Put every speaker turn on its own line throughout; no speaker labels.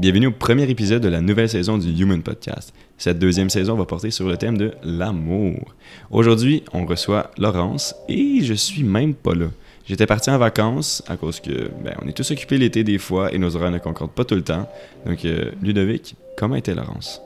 Bienvenue au premier épisode de la nouvelle saison du Human Podcast. Cette deuxième saison va porter sur le thème de l'amour. Aujourd'hui, on reçoit Laurence et je suis même pas là. J'étais parti en vacances à cause que ben, on est tous occupés l'été des fois et nos horaires ne concordent pas tout le temps. Donc euh, Ludovic, comment était Laurence?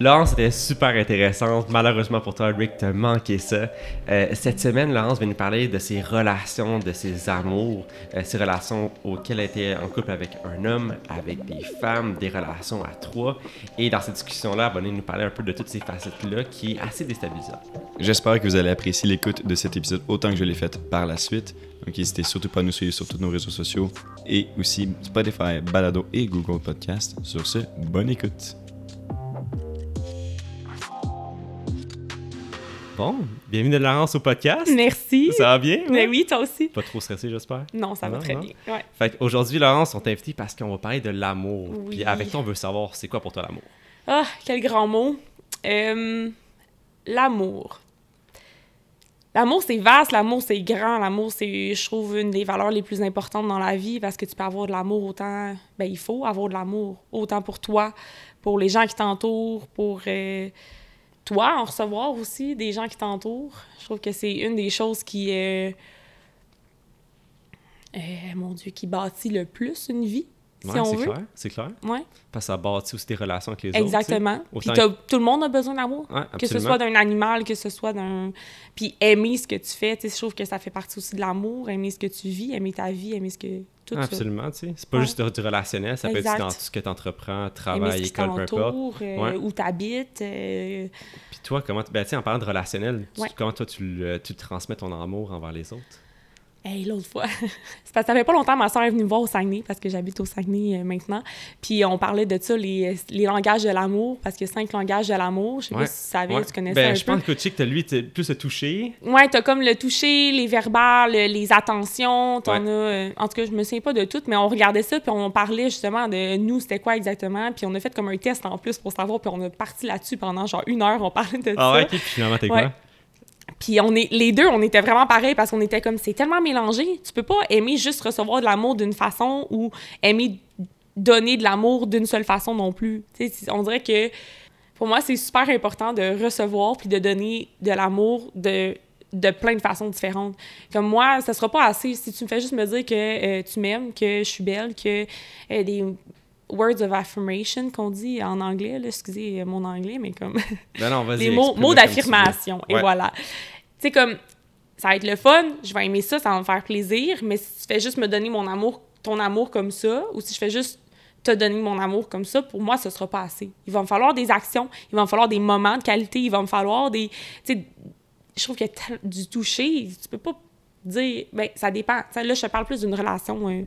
Laurence était super intéressante. Malheureusement pour toi, Rick, t'as manqué ça. Euh, cette semaine, Laurence vient nous parler de ses relations, de ses amours, euh, ses relations auxquelles elle était en couple avec un homme, avec des femmes, des relations à trois. Et dans cette discussion-là, elle va nous parler un peu de toutes ces facettes-là qui est assez déstabilisante.
J'espère que vous allez apprécier l'écoute de cet épisode autant que je l'ai fait par la suite. Donc n'hésitez surtout pas à nous suivre sur tous nos réseaux sociaux et aussi Spotify, Balado et Google Podcast. Sur ce, bonne écoute.
Bon, bienvenue de Laurence au podcast.
Merci.
Ça va bien?
Mais oui, toi aussi.
Pas trop stressé, j'espère?
Non, ça va très
non?
bien. Ouais.
Fait qu'aujourd'hui, Laurence, on t'a invité parce qu'on va parler de l'amour.
Oui.
Puis avec toi, on veut savoir c'est quoi pour toi l'amour?
Ah, quel grand mot. Euh, l'amour. L'amour, c'est vaste, l'amour, c'est grand, l'amour, c'est, je trouve, une des valeurs les plus importantes dans la vie parce que tu peux avoir de l'amour autant, ben il faut avoir de l'amour, autant pour toi, pour les gens qui t'entourent, pour euh, toi, en recevoir aussi des gens qui t'entourent. Je trouve que c'est une des choses qui, euh, euh, mon Dieu, qui bâtit le plus une vie, si
Ouais,
on
c'est clair, c'est clair.
Ouais.
Parce que ça bâtit aussi des relations avec les autres.
Exactement. Puis
Autant...
tout le monde a besoin d'amour.
Ouais,
Que ce soit d'un animal, que ce soit d'un... Puis aimer ce que tu fais, tu sais, je trouve que ça fait partie aussi de l'amour, aimer ce que tu vis, aimer ta vie, aimer ce que... Tout
absolument, tu sais. C'est pas
Ouais.
juste du relationnel, ça peut être dans tout ce que tu entreprends, travail, école, peu importe.
euh,
Ouais.
où t'habites. euh,
Puis toi, comment, tu- ben, tu sais, en parlant de relationnel, tu- comment toi tu, le- tu transmets ton amour envers les autres?
Hey, l'autre fois, c'est parce que ça fait pas longtemps, ma soeur est venue me voir au Saguenay, parce que j'habite au Saguenay euh, maintenant. Puis on parlait de ça, les, les langages de l'amour, parce qu'il y a cinq langages de l'amour. Je sais
Ouais.
pas si tu savais,
Ouais.
tu connaissais
ben,
un
je
peu.
pense que Chick, t'as lui, t'es plus à toucher.
Ouais, t'as comme le toucher, les verbales, les attentions, t'en
Ouais.
as... euh, en tout cas, je me souviens pas de tout, mais on regardait ça, puis on parlait justement de nous, c'était quoi exactement, puis on a fait comme un test en plus pour savoir, puis on a parti là-dessus pendant genre une heure, on parlait de
Ah
ça.
ouais, ok, puis finalement, t'es
Ouais.
quoi?
Puis on est, les deux, on était vraiment pareils parce qu'on était comme, c'est tellement mélangé, tu peux pas aimer juste recevoir de l'amour d'une façon ou aimer donner de l'amour d'une seule façon non plus. On dirait que pour moi, c'est super important de recevoir puis de donner de l'amour de, de plein de façons différentes. Comme moi, ça sera pas assez si tu me fais juste me dire que euh, tu m'aimes, que je suis belle, que euh, des words of affirmation qu'on dit en anglais, là, excusez mon anglais, mais comme
Ben non, vas-y.
des mots, d'affirmation. Et
Ouais.
voilà. Sais, comme, ça va être le fun, je vais aimer ça, ça va me faire plaisir, mais si tu fais juste me donner mon amour, ton amour comme ça, ou si je fais juste te donner mon amour comme ça, pour moi, ce sera pas assez. Il va me falloir des actions, il va me falloir des moments de qualité, il va me falloir des... Tu sais, je trouve que du toucher, tu peux pas dire... Ben, ça dépend. Tu sais, là, je te parle plus d'une relation... euh,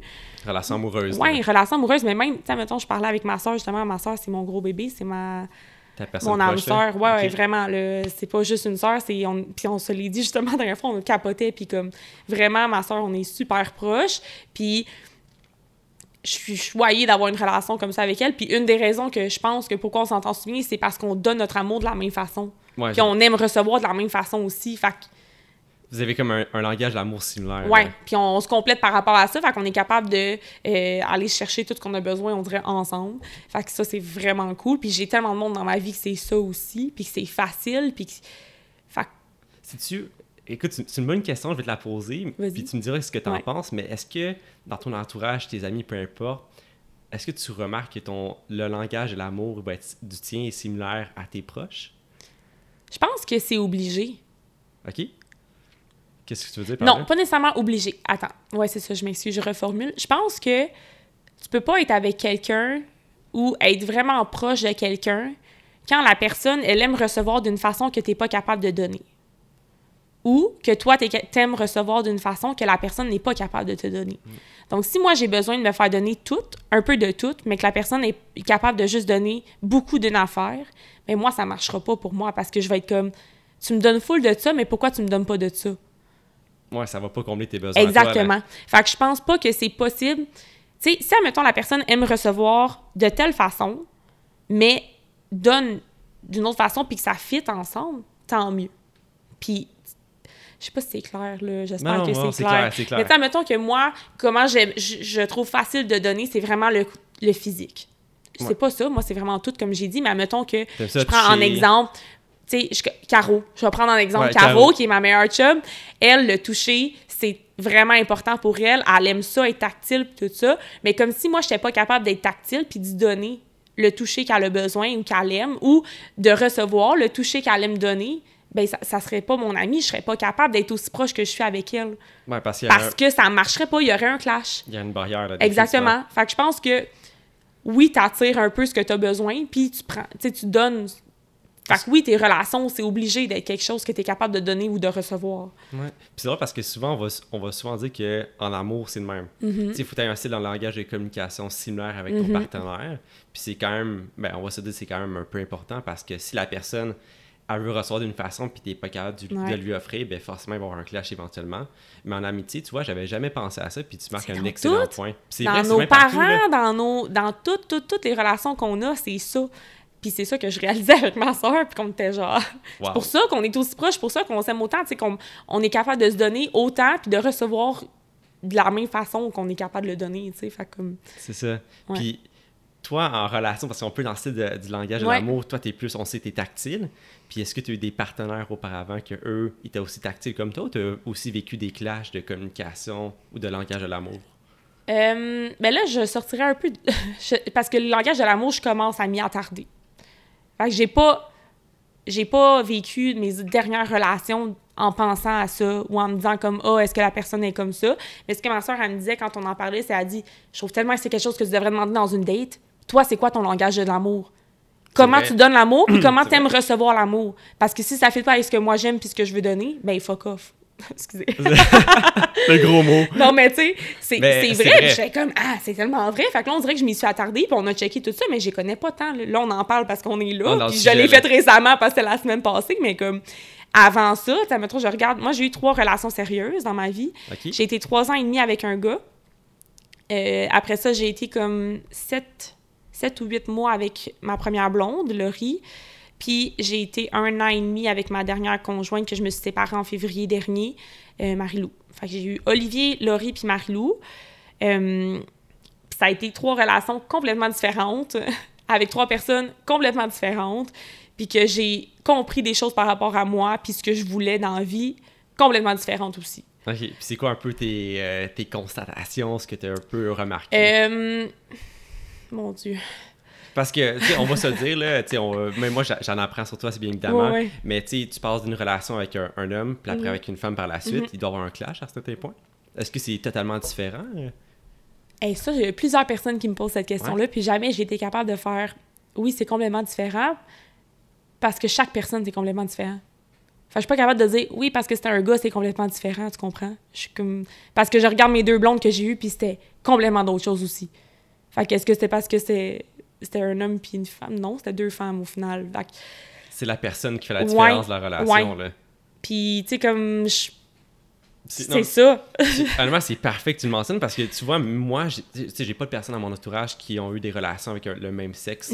Relation amoureuse.
une relation amoureuse, mais même, tu sais, mettons, je parlais avec ma soeur, justement, ma soeur, c'est mon gros bébé, c'est ma
Ta personne
mon âme sœur, ouais, vraiment, c'est pas juste une sœur, c'est on, puis on se l'est dit justement la dernière fois, on capotait, puis comme vraiment ma sœur, on est super proches, puis je suis choyée d'avoir une relation comme ça avec elle, puis une des raisons que je pense que pourquoi on s'entend bien, c'est parce qu'on donne notre amour de la même façon,
Ouais,
puis on aime recevoir de la même façon aussi, fait
Vous avez comme un, un langage d'amour similaire. là.
puis on, on se complète par rapport à ça, fait qu'on est capable de euh, aller chercher tout ce qu'on a besoin, on dirait ensemble, fait que ça c'est vraiment cool, puis j'ai tellement de monde dans ma vie que c'est ça aussi, puis que c'est facile, puis que fait que
Si-tu. Écoute, c'est une bonne question, je vais te la poser, puis tu me diras ce que tu en
Ouais.
penses, mais est-ce que dans ton entourage, tes amis, peu importe, est-ce que tu remarques que ton, le langage de l'amour du tien est similaire à tes proches?
Je pense que c'est obligé.
OK? Qu'est-ce que tu veux dire par
Non,
là?
pas nécessairement obligé. Attends. Ouais, c'est ça, je m'excuse, je reformule. Je pense que tu peux pas être avec quelqu'un ou être vraiment proche de quelqu'un quand la personne, elle aime recevoir d'une façon que tu n'es pas capable de donner. Ou que toi, tu aimes recevoir d'une façon que la personne n'est pas capable de te donner. Donc, si moi, j'ai besoin de me faire donner tout, un peu de tout, mais que la personne est capable de juste donner beaucoup d'une affaire, mais moi, ça marchera pas pour moi parce que je vais être comme, tu me donnes full de ça, mais pourquoi tu me donnes pas de ça?
Ouais, ça va pas combler tes besoins. à toi.
Exactement. fait que je pense pas que c'est possible. Tu sais, si, admettons, la personne aime recevoir de telle façon, mais donne d'une autre façon, puis que ça fit ensemble, tant mieux. Puis, je sais pas si c'est clair, là. J'espère
Non,
que
non,
c'est clair.
clair, c'est clair.
Mais admettons que moi, comment je, je trouve facile de donner, c'est vraiment le, le physique. c'est
Ouais.
pas ça. Moi, c'est vraiment tout, comme j'ai dit. Mais admettons que je prends en exemple, tu sais, Caro. Je vais prendre en exemple
Ouais,
Caro,
Caro.
qui est ma meilleure chum. Elle, le toucher, c'est vraiment important pour elle. Elle aime ça, être tactile, tout ça. Mais comme si moi, je n'étais pas capable d'être tactile, puis d'y donner le toucher qu'elle a besoin ou qu'elle aime, ou de recevoir le toucher qu'elle aime donner, ben ça, ça serait pas mon amie. Je serais pas capable d'être aussi proche que je suis avec elle.
Ouais, parce un-
que ça marcherait pas, il y aurait un clash.
il y a une barrière là.
Exactement. Fait que je pense que oui, t'attires un peu ce que tu as besoin, puis tu prends, tu tu donnes. Fait que oui, tes relations, c'est obligé d'être quelque chose que tu es capable de donner ou de recevoir.
Ouais. Puis c'est vrai parce que souvent, on va, on va souvent dire qu'en amour, c'est le même.
Mm-hmm.
Tu sais, il faut avoir un style dans le langage de communication similaire avec ton partenaire. Puis c'est quand même, ben, on va se dire que c'est quand même un peu important parce que si la personne, elle veut recevoir d'une façon puis t'es pas capable du-
Ouais.
de lui offrir, ben forcément, il va y avoir un clash éventuellement. Mais en amitié, tu vois, j'avais jamais pensé à ça puis tu marques un excellent
tout.
point. Puis c'est
Dans
vrai,
nos
même partout,
parents, dans nos dans toutes, toutes, toutes les relations qu'on a, c'est ça. Puis c'est ça que je réalisais avec ma soeur, puis qu'on était genre...
Wow.
C'est pour ça qu'on est aussi proches, pour ça qu'on s'aime autant, tu sais, qu'on on est capable de se donner autant, puis de recevoir de la même façon qu'on est capable de le donner, tu sais, fait comme...
C'est ça.
Ouais.
Puis toi, en relation, parce qu'on peut de- du langage de
Ouais.
l'amour, toi, t'es plus, on sait, t'es tactile. Puis est-ce que tu as eu des partenaires auparavant que eux étaient aussi tactiles comme toi ou tu as aussi vécu des clashs de communication ou de langage de l'amour?
Euh, ben là, je sortirais un peu... de- parce que le langage de l'amour, je commence à m'y attarder. Fait que j'ai pas... J'ai pas vécu mes dernières relations en pensant à ça ou en me disant comme « Ah, est-ce que la personne est comme ça? » Mais ce que ma soeur, elle me disait quand on en parlait, c'est elle dit « Je trouve tellement que c'est quelque chose que tu devrais demander dans une date. Toi, c'est quoi ton langage de l'amour? Comment tu donnes l'amour puis comment
C'est
t'aimes recevoir l'amour? Parce que si ça fait pas avec ce que moi j'aime puis ce que je veux donner, ben fuck off. » Excusez.
Le gros mot.
Non, mais tu sais, c'est vrai.
vrai.
J'étais comme, ah, c'est tellement vrai. Fait que là, on dirait que je m'y suis attardée, puis on a checké tout ça, mais je connais pas tant. Là, on en parle parce qu'on est là.
le
Puis je l'ai fait récemment parce que c'était la semaine passée, mais comme avant ça, tu sais, mettons, je regarde. Moi, j'ai eu trois relations sérieuses dans ma vie. J'ai été trois ans et demi avec un gars. Euh, après ça, j'ai été comme sept, sept ou huit mois avec ma première blonde, Laurie. Puis j'ai été un an et demi avec ma dernière conjointe que je me suis séparée en février dernier, euh, Marie-Lou. Fait que j'ai eu Olivier, Laurie puis Marie-Lou. Euh, ça a été trois relations complètement différentes, avec trois personnes complètement différentes, puis que j'ai compris des choses par rapport à moi, puis ce que je voulais dans la vie, complètement différentes aussi.
OK. Puis c'est quoi un peu tes, euh, tes constatations, ce que tu as un peu remarqué?
Euh, Mon Dieu.
Parce que, tu sais, on va se le dire, là, tu sais, on- même moi, j'en apprends sur toi, c'est bien évidemment.
Ouais, ouais.
Mais tu sais, tu passes d'une relation avec un, un homme, puis après
Mhm.
avec une femme par la suite,
Mhm.
il doit y avoir un clash à certains points. Est-ce que c'est totalement différent?
Et ça, j'ai plusieurs personnes qui me posent cette question-là, puis jamais j'ai été capable de faire oui, c'est complètement différent, parce que chaque personne, c'est complètement différent. Fait que je suis pas capable de dire oui, parce que c'était un gars, c'est complètement différent, tu comprends? Je suis comme. Parce que je regarde mes deux blondes que j'ai eues, puis c'était complètement d'autres choses aussi. Fait que est-ce que c'était parce que c'était c'était un homme puis une femme? Non, c'était deux femmes au final. Que-
C'est la personne qui fait la
Ouais,
différence de la relation, là.
Puis, tu sais, comme. je-
C'est-
C'est ça.
Honnêtement, c'est parfait que tu le mentionnes parce que tu vois, moi, j'ai- tu sais, j'ai pas de personnes dans mon entourage qui ont eu des relations avec un- le même sexe.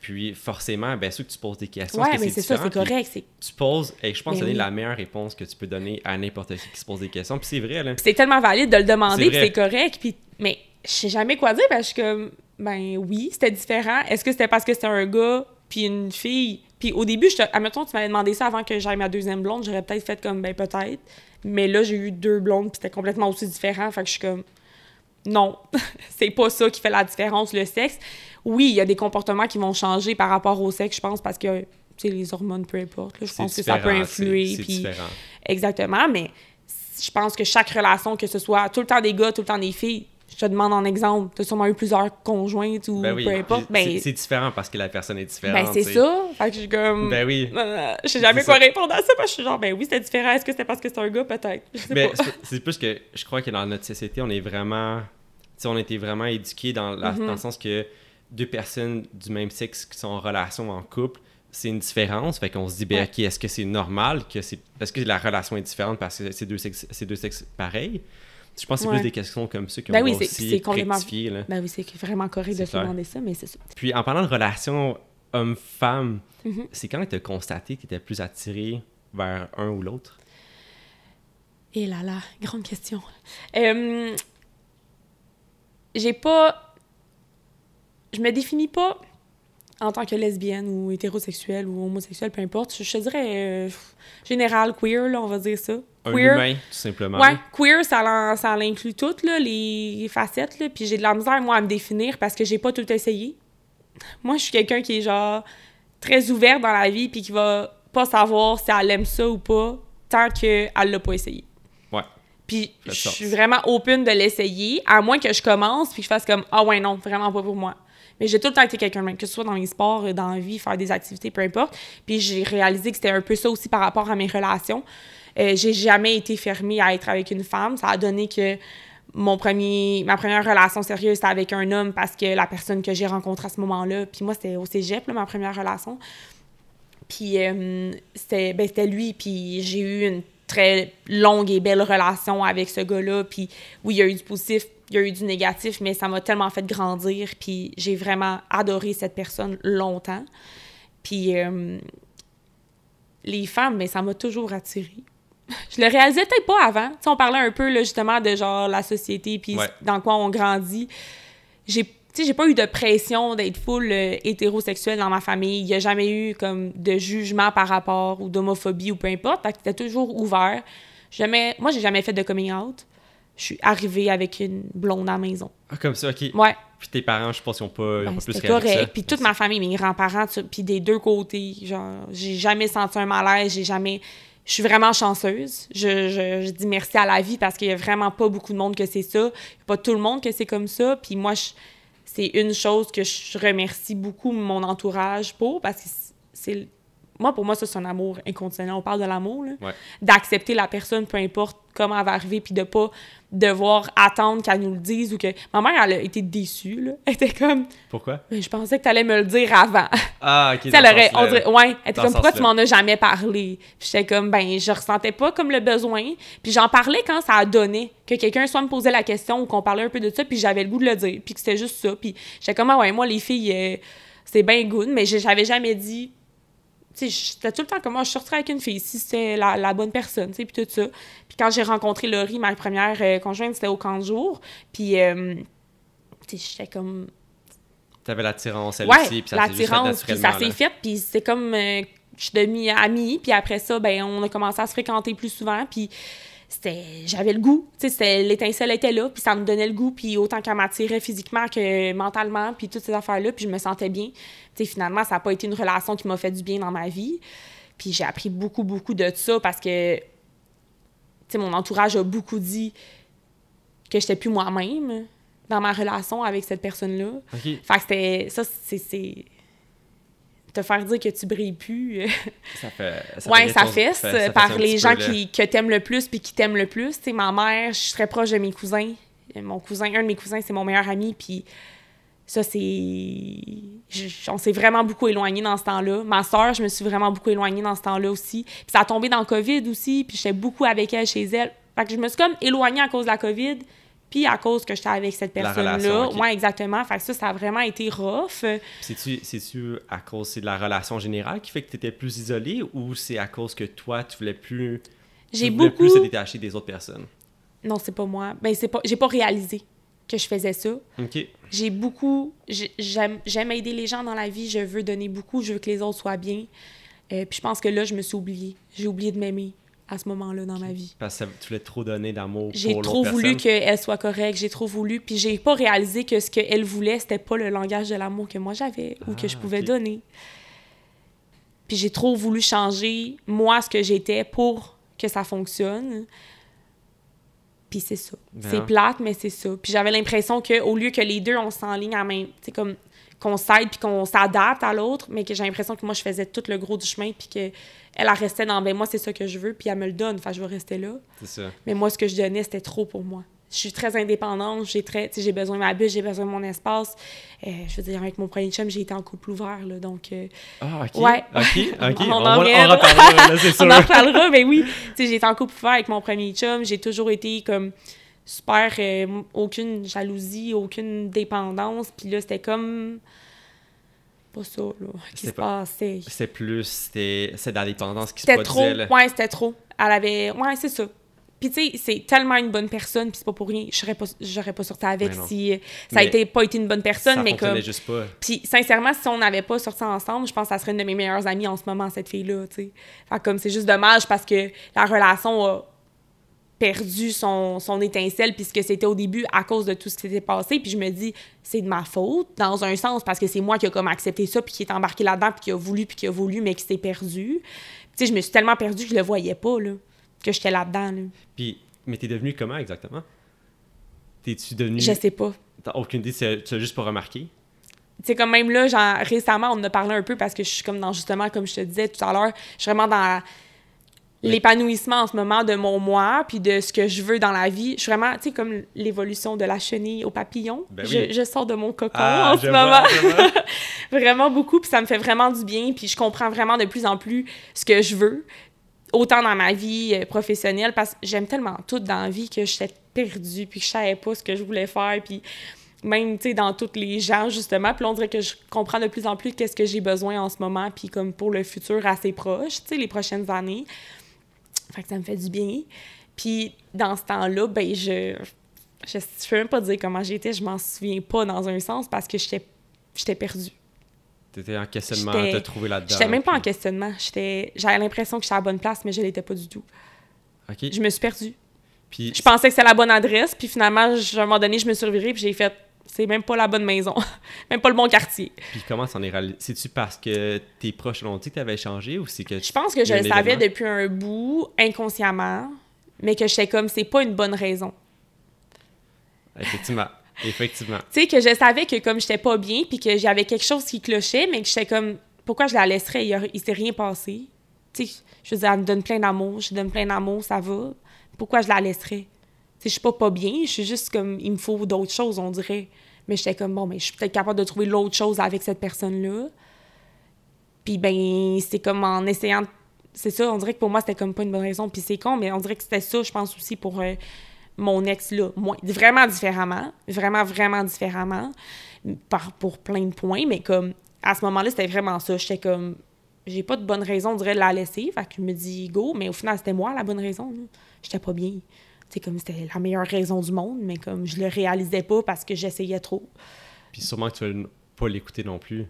Puis forcément, bien sûr que tu poses des questions.
Ouais,
que
mais c'est ça, c'est correct. c'est-
Tu poses, et je pense
Mais
donner
oui.
la meilleure réponse que tu peux donner à n'importe qui qui se pose des questions. Puis c'est vrai, là.
c'est tellement valide de le demander,
C'est
puis c'est correct. Puis, mais je sais jamais quoi dire parce que ben oui, c'était différent. Est-ce que c'était parce que c'était un gars puis une fille? Puis au début, je admettons, tu m'avais demandé ça avant que j'aille ma deuxième blonde, j'aurais peut-être fait comme, ben peut-être. Mais là, j'ai eu deux blondes, puis c'était complètement aussi différent. Fait que je suis comme, non, c'est pas ça qui fait la différence, le sexe. Oui, il y a des comportements qui vont changer par rapport au sexe, je pense, parce que, tu sais, les hormones, peu importe. là, je pense que ça peut influer. puis-
différent.
Exactement, mais je pense que chaque relation, que ce soit tout le temps des gars, tout le temps des filles, je te demande en exemple, tu as sûrement eu plusieurs conjointes ou
Ben oui,
peu importe. Ben,
c'est- différent parce que la personne est différente.
ben c'est ça. Fait que je suis comme.
Ben oui.
Euh, je sais jamais quoi
ça.
répondre à ça parce que je suis genre, ben oui, c'était différent. Est-ce que c'était parce que c'est un gars, peut-être? Pas.
c'est- plus que je crois que dans notre société, on est vraiment. Tu on a été vraiment éduqués dans, la-
Mhm.
dans le sens que deux personnes du même sexe qui sont en relation, en couple, c'est une différence. Fait qu'on se dit, ben,
Ouais.
ok, est-ce que c'est normal que c'est. Est-ce que la relation est différente parce que c'est deux sexes, c'est deux sexes pareils? Je pense que c'est
Ouais.
plus des questions comme ça qu'on
Ben
va
oui,
aussi
c'est complètement-.
Là.
Ben oui, c'est vraiment correct de se demander ça, mais c'est ça.
Puis en parlant de relation homme-femme,
Mhm.
c'est quand tu as constaté que tu étais plus attiré vers un ou l'autre?
Et là là, grande question. Euh, j'ai pas. je me définis pas en tant que lesbienne ou hétérosexuelle ou homosexuelle, peu importe. Je, je dirais euh, général, queer, là, on va dire ça.
Un
Queer.
humain, tout simplement.
Ouais, queer, ça, l'inclut toutes, là, les facettes, là. Puis j'ai de la misère, moi, à me définir parce que j'ai pas tout essayé. Moi, je suis quelqu'un qui est, genre, très ouvert dans la vie puis qui va pas savoir si elle aime ça ou pas tant qu'elle l'a pas essayé.
Ouais.
Puis je suis vraiment open de l'essayer, à moins que je commence puis que je fasse comme ah ouais non, vraiment pas pour moi. Mais j'ai tout le temps été quelqu'un même, que ce soit dans mes sports, dans la vie, faire des activités, peu importe. Puis j'ai réalisé que c'était un peu ça aussi par rapport à mes relations. Euh, j'ai jamais été fermée à être avec une femme. Ça a donné que mon premier, ma première relation sérieuse, c'était avec un homme parce que la personne que j'ai rencontrée à ce moment-là, puis moi, c'était au cégep, là, ma première relation. Puis euh, c'était ben, c'était lui, puis j'ai eu une très longue et belle relation avec ce gars-là. Puis oui, il y a eu du positif, il y a eu du négatif, mais ça m'a tellement fait grandir. Puis j'ai vraiment adoré cette personne longtemps. Puis euh, les femmes, ça m'a toujours attiré. Je le réalisais peut-être pas avant. On parlait un peu là, justement de genre la société puis
Ouais.
dans quoi on grandit. J'ai tu sais, j'ai pas eu de pression d'être full euh, hétérosexuelle dans ma famille. Il y a jamais eu comme de jugement par rapport ou d'homophobie ou peu importe. C'était toujours ouvert. Jamais, moi, j'ai jamais fait de coming out. Je suis arrivée avec une blonde à la maison.
Ah, comme ça, ok.
Ouais,
Puis tes parents, je pense qu'ils ont pas, ils ont
ben,
pas plus
correct. Puis toute ma famille, mes grands-parents, puis des deux côtés, genre, j'ai jamais senti un malaise, j'ai jamais... Je suis vraiment chanceuse. Je, je, je dis merci à la vie parce qu'il y a vraiment pas beaucoup de monde que c'est ça. Il y a pas tout le monde que c'est comme ça. Puis moi, c'est une chose que je remercie beaucoup mon entourage pour parce que c'est... Moi, pour moi, ça, c'est un amour inconditionnel. On parle de l'amour, là.
Ouais.
D'accepter la personne, peu importe comment elle va arriver, puis de pas devoir attendre qu'elle nous le dise ou que... Ma mère, elle a été déçue, là. Elle était comme...
Pourquoi?
Mais je pensais que tu allais me le dire avant.
Ah, ok. Dans
elle aurait, on dirait, ouais, elle était comme, pourquoi tu m'en as jamais parlé? J'étais comme, ben, je ressentais pas comme le besoin. Puis j'en parlais quand ça a donné, que quelqu'un soit me posait la question ou qu'on parlait un peu de ça, puis j'avais le goût de le dire, puis que c'était juste ça. Puis j'étais comme, ah ouais, moi, les filles, euh, c'est bien good, mais j'avais jamais dit. Sais, j'étais tout le temps comme moi, je sortirais avec une fille si c'était la, la bonne personne, tu sais, puis tout ça. Puis quand j'ai rencontré Laurie, ma première euh, conjointe, c'était au camp de jour. Puis, euh, tu sais, j'étais comme,
T'avais l'attirance, elle
ouais,
aussi, puis ça s'est
l'attirance, puis ça s'est fait, puis c'est comme euh, je suis devenue amie, puis après ça, ben on a commencé à se fréquenter plus souvent, puis c'était j'avais le goût, tu sais, c'était- l'étincelle était là, puis ça me donnait le goût, puis autant qu'elle m'attirait physiquement que mentalement, puis toutes ces affaires-là, puis je me sentais bien. Tu sais, finalement, ça n'a pas été une relation qui m'a fait du bien dans ma vie, puis j'ai appris beaucoup, beaucoup de ça parce que, tu sais, mon entourage a beaucoup dit que j'étais plus moi-même dans ma relation avec cette personne-là.
Ok.
Fait que c'était. Ça, c'est. Te faire dire que tu brilles plus.
Ça fait. Ça
ouais,
fait
ça fesse
ça- ça fesse
par les gens
peu,
qui, que t'aimes le plus puis qui t'aiment le plus. Tu sais, ma mère, je suis très proche de mes cousins. Mon cousin, un de mes cousins, c'est mon meilleur ami. Puis ça, c'est. On s'est vraiment beaucoup éloigné dans ce temps-là. Ma soeur, je me suis vraiment beaucoup éloignée dans ce temps-là aussi. Puis ça a tombé dans le COVID aussi. Puis j'étais beaucoup avec elle chez elle. Fait que je me suis comme éloignée à cause de la COVID. Puis à cause que j'étais avec cette personne-là.
ok.
Ouais, exactement. Fait que ça, ça a vraiment été rough.
C'est-tu, c'est-tu à cause c'est de la relation générale qui fait que tu étais plus isolé ou c'est à cause que toi, tu voulais plus.
J'ai
tu voulais
beaucoup.
plus te détacher des autres personnes?
Non, c'est pas moi. Ben, c'est pas. J'ai pas réalisé que je faisais ça.
Ok.
J'ai beaucoup. j'ai- J'aime j'aime aider les gens dans la vie. Je veux donner beaucoup. Je veux que les autres soient bien. Euh, puis je pense que là, je me suis oubliée. J'ai oublié de m'aimer à ce moment-là dans ma vie.
Parce que tu voulais trop donner d'amour
J'ai
pour
trop
l'autre
voulu qu'elle soit correcte. J'ai trop voulu. Puis j'ai pas réalisé que ce qu'elle voulait, c'était pas le langage de l'amour que moi j'avais ou que je
Ah,
pouvais donner. Puis j'ai trop voulu changer, moi, ce que j'étais pour que ça fonctionne. Puis c'est ça.
Ben
c'est
non.
plate, mais c'est ça. Puis j'avais l'impression qu'au lieu que les deux, on s'enligne à même... C'est comme qu'on s'aide puis qu'on s'adapte à l'autre, mais que j'ai l'impression que moi, je faisais tout le gros du chemin puis que elle, restait dans « ben moi, c'est ça que je veux », puis elle me le donne, enfin je vais rester là.
C'est ça.
Mais moi, ce que je donnais, c'était trop pour moi. Je suis très indépendante, j'ai très, j'ai besoin de ma bulle, j'ai besoin de mon espace. Euh, je veux dire, avec mon premier chum, j'ai été en couple ouvert, là, donc euh,
Ah, ok.
Ouais.
Ok, ok.
On
on,
en
on reparlera, là, c'est sûr.
on en reparlera, mais oui. Tu sais, j'ai été en couple ouvert avec mon premier chum, j'ai toujours été comme super, euh, aucune jalousie, aucune dépendance, puis là, c'était comme pas ça, là, qui se
pas-
passait.
C'est plus, c'est dans la dépendance qui se
C'était trop,
là.
ouais, c'était trop. Elle avait, ouais, c'est ça. Puis tu sais, c'est tellement une bonne personne, puis c'est pas pour rien. Je serais pas, j'aurais pas sorti avec si euh, ça a
Mais
été, pas été une bonne personne,
ça
mais comme.
juste pas.
Puis sincèrement, si on n'avait pas sorti ensemble, je pense que ça serait une de mes meilleures amies en ce moment, cette fille-là, tu sais. Fait que comme c'est juste dommage parce que la relation a perdu son, son étincelle puisque c'était au début à cause de tout ce qui s'était passé. Puis je me dis, c'est de ma faute, dans un sens, parce que c'est moi qui a comme accepté ça, puis qui est embarqué là-dedans, puis qui a voulu, puis qui a voulu, mais qui s'est perdu. Tu sais, je me suis tellement perdue que je le voyais pas, là, que j'étais là-dedans, là.
Puis, mais t'es devenu comment exactement? T'es-tu devenu.
Je sais pas.
T'as aucune idée, c'est tu as juste pas remarqué?
tu sais, comme même là, genre, récemment, on en a parlé un peu parce que je suis comme dans, justement, comme je te disais tout à l'heure, je suis vraiment dans l'épanouissement en ce moment de mon moi, puis de ce que je veux dans la vie. Je suis vraiment, tu sais, comme l'évolution de la chenille au papillon.
Ben
je,
oui.
je sors de mon cocon
Ah,
en ce
vois,
moment. vraiment beaucoup, puis ça me fait vraiment du bien, puis je comprends vraiment de plus en plus ce que je veux, autant dans ma vie euh, professionnelle, parce que j'aime tellement tout dans la vie que j'étais perdue, puis que je savais pas ce que je voulais faire, puis même, tu sais, dans tous les gens, justement, puis on dirait que je comprends de plus en plus qu'est-ce que j'ai besoin en ce moment, puis comme pour le futur assez proche, tu sais, les prochaines années. Fait que ça me fait du bien. Puis dans ce temps-là, ben je... Je, je peux même pas dire comment j'étais, je m'en souviens pas dans un sens, parce que j'étais j'étais perdue.
T'étais en questionnement,
J'étais-
t'as trouvé là-dedans.
J'étais même pas en questionnement. J'étais, j'avais l'impression que j'étais à la bonne place, mais je l'étais pas du tout.
Ok.
Je me suis perdue.
Puis,
Je pensais que c'était la bonne adresse, puis finalement, je- à un moment donné, je me suis revirée, puis j'ai fait, c'est même pas la bonne maison, même pas le bon quartier.
puis comment s'en est réalisé? C'est-tu parce que tes proches l'ont dit que t'avais changé ou c'est que.
Je pense que je le savais depuis un bout, inconsciemment, mais que j'étais comme, c'est pas une bonne raison.
Effectivement. Effectivement.
Tu sais, que je savais que comme j'étais pas bien, puis que j'avais quelque chose qui clochait, mais que j'étais comme, pourquoi je la laisserais? Il, s'est rien passé. Tu sais, je veux dire, elle me donne plein d'amour, je lui donne plein d'amour, ça va. Pourquoi je la laisserais? Je suis pas bien, je suis juste comme, il me faut d'autres choses, on dirait. Mais j'étais comme, bon, mais je suis peut-être capable de trouver l'autre chose avec cette personne-là. Puis ben, c'est comme en essayant... C'est ça, on dirait que pour moi, c'était comme pas une bonne raison. Puis c'est con, mais on dirait que c'était ça, je pense aussi, pour euh, mon ex-là. Vraiment différemment. Vraiment, vraiment différemment. Par, pour plein de points. Mais comme, à ce moment-là, c'était vraiment ça. J'étais comme... J'ai pas de bonne raison, on dirait, de la laisser. Fait me dis, go. Mais au final, c'était moi la bonne raison. J'étais pas bien. C'est comme c'était la meilleure raison du monde, mais comme je le réalisais pas parce que j'essayais trop.
Puis sûrement que tu vas pas l'écouter non plus.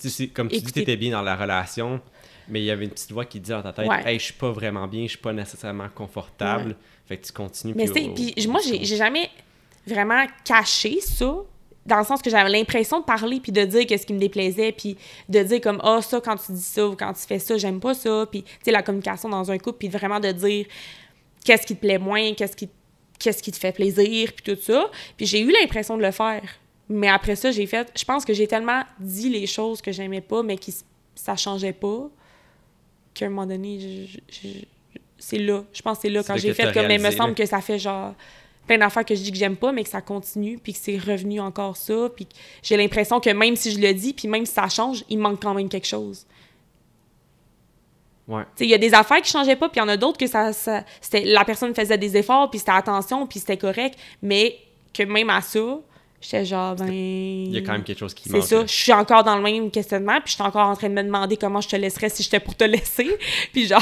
Tu sais, comme tu dis,
Écouter-
t'étais bien dans la relation, mais il y avait une petite voix qui disait dans ta tête
Ouais.
Hey, je suis pas vraiment bien, je suis pas nécessairement confortable.
Ouais.
Fait que tu continues.
Mais
puis au-
moi, j'ai, j'ai jamais vraiment caché ça, dans le sens que j'avais l'impression de parler puis de dire qu'est-ce qui me déplaisait, puis de dire comme ah ça quand tu dis ça ou quand tu fais ça, j'aime pas ça, puis tu sais la communication dans un couple, puis vraiment de dire qu'est-ce qui te plaît moins, qu'est-ce qui qu'est-ce qui te fait plaisir, puis tout ça. Puis j'ai eu l'impression de le faire. Mais après ça, j'ai fait je pense que j'ai tellement dit les choses que j'aimais pas mais qui ça changeait pas qu'à un moment donné, c'est là. Je pense que c'est là quand j'ai fait comme mais me semble
là.
que ça fait genre plein d'affaires que je dis que j'aime pas mais que ça continue puis que c'est revenu encore ça puis j'ai l'impression que même si je le dis puis même si ça change, il manque quand même quelque chose.
Ouais.
Il y a des affaires qui changeaient pas, puis il y en a d'autres que ça, ça- c'était, la personne faisait des efforts, puis c'était attention, puis c'était correct, mais que même à ça, j'étais genre, ben...
Il y a quand même quelque chose qui
C'est
manque.
ça, je suis encore dans le même questionnement, puis je suis encore en train de me demander comment je te laisserais si j'étais pour te laisser. Puis genre,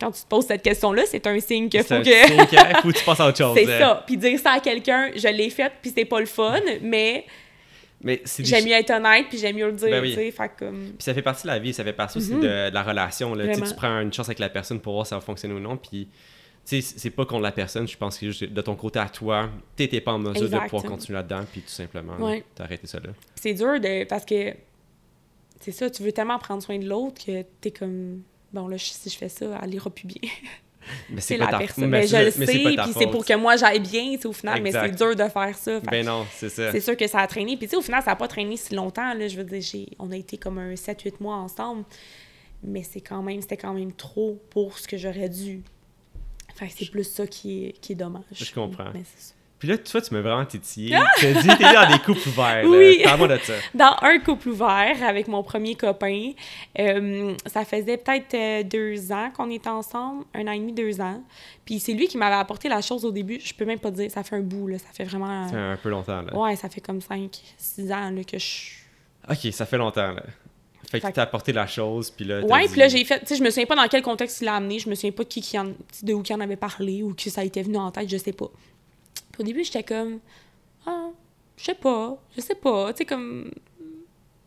quand tu te poses cette question-là, c'est un signe qu'il faut
C'est un
que...
signe que- faut que tu passes à autre chose.
c'est
euh.
ça. Puis dire ça à quelqu'un, je l'ai fait, puis c'est pas le fun, mais
Mais c'est des
j'aime mieux être honnête, puis j'aime mieux le dire,
Ben oui.
fait comme...
Puis ça fait partie de la vie, ça fait partie aussi de, de la relation. Là. Tu
Mhm.
Prends une chance avec la personne pour voir si ça va fonctionner ou non. Puis, tu sais, c'est pas contre la personne, je pense que juste de ton côté à toi, t'étais pas en mesure de pouvoir continuer là-dedans, puis tout simplement,
Ouais.
t'as arrêté ça là.
c'est dur de parce que c'est ça tu veux tellement prendre soin de l'autre que t'es comme bon là si je fais ça elle ira plus bien
Mais
c'est la personne.
mais
mais je le sais puis c'est pour que moi j'aille bien tu sais, au final mais c'est dur de faire ça. Fait
Ben non, c'est ça.
c'est sûr que ça a traîné. Puis tu sais au final ça a pas traîné si longtemps là. Je veux dire j'ai on a été comme un 7-8 mois ensemble. Mais c'est quand même c'était quand même trop pour ce que j'aurais dû. Fait que c'est plus ça qui est, qui est dommage.
Je comprends.
Mais c'est ça.
Puis là, toi, tu m'as vraiment titillé. Tu as dit, t'es dans des couples ouverts.
Oui.
Parle-moi de ça.
dans un couple ouvert avec mon premier copain. Euh, ça faisait peut-être euh, deux ans qu'on était ensemble, un an et demi, deux ans. Puis c'est lui qui m'avait apporté la chose au début. Je peux même pas te dire, ça fait un bout, là. Ça fait vraiment.
Ça un peu longtemps, là.
Ouais, ça fait comme cinq, six ans là, que je.
Ok, ça fait longtemps, là. Fait que t'as apporté la chose, puis là.
Ouais,
dit-
puis là, j'ai fait. Tu sais, je me souviens pas dans quel contexte il l'a amené. Je me souviens pas de qui, qui en, de où qui en avait parlé ou que ça a été venu en tête, je sais pas. Au début, j'étais comme. Ah, je sais pas, je sais pas. Tu sais, comme.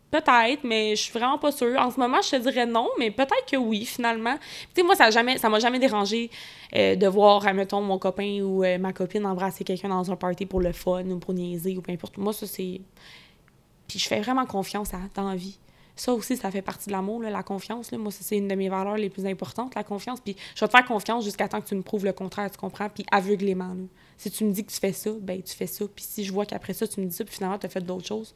Peut-être, mais je suis vraiment pas sûre. En ce moment, je te dirais non, mais peut-être que oui, finalement. Tu sais, moi, ça a jamais, ça m'a jamais dérangé euh, de voir, admettons, mon copain ou euh, ma copine embrasser quelqu'un dans un party pour le fun ou pour niaiser ou peu importe. Moi, ça, c'est. Puis je fais vraiment confiance à, dans la vie. Ça aussi, ça fait partie de l'amour, la confiance. Là. Moi, c'est une de mes valeurs les plus importantes, la confiance. Puis je vais te faire confiance jusqu'à temps que tu me prouves le contraire, tu comprends? Puis aveuglément. là. Si tu me dis que tu fais ça, ben tu fais ça. Puis si je vois qu'après ça, tu me dis ça, puis finalement, tu as fait d'autres choses.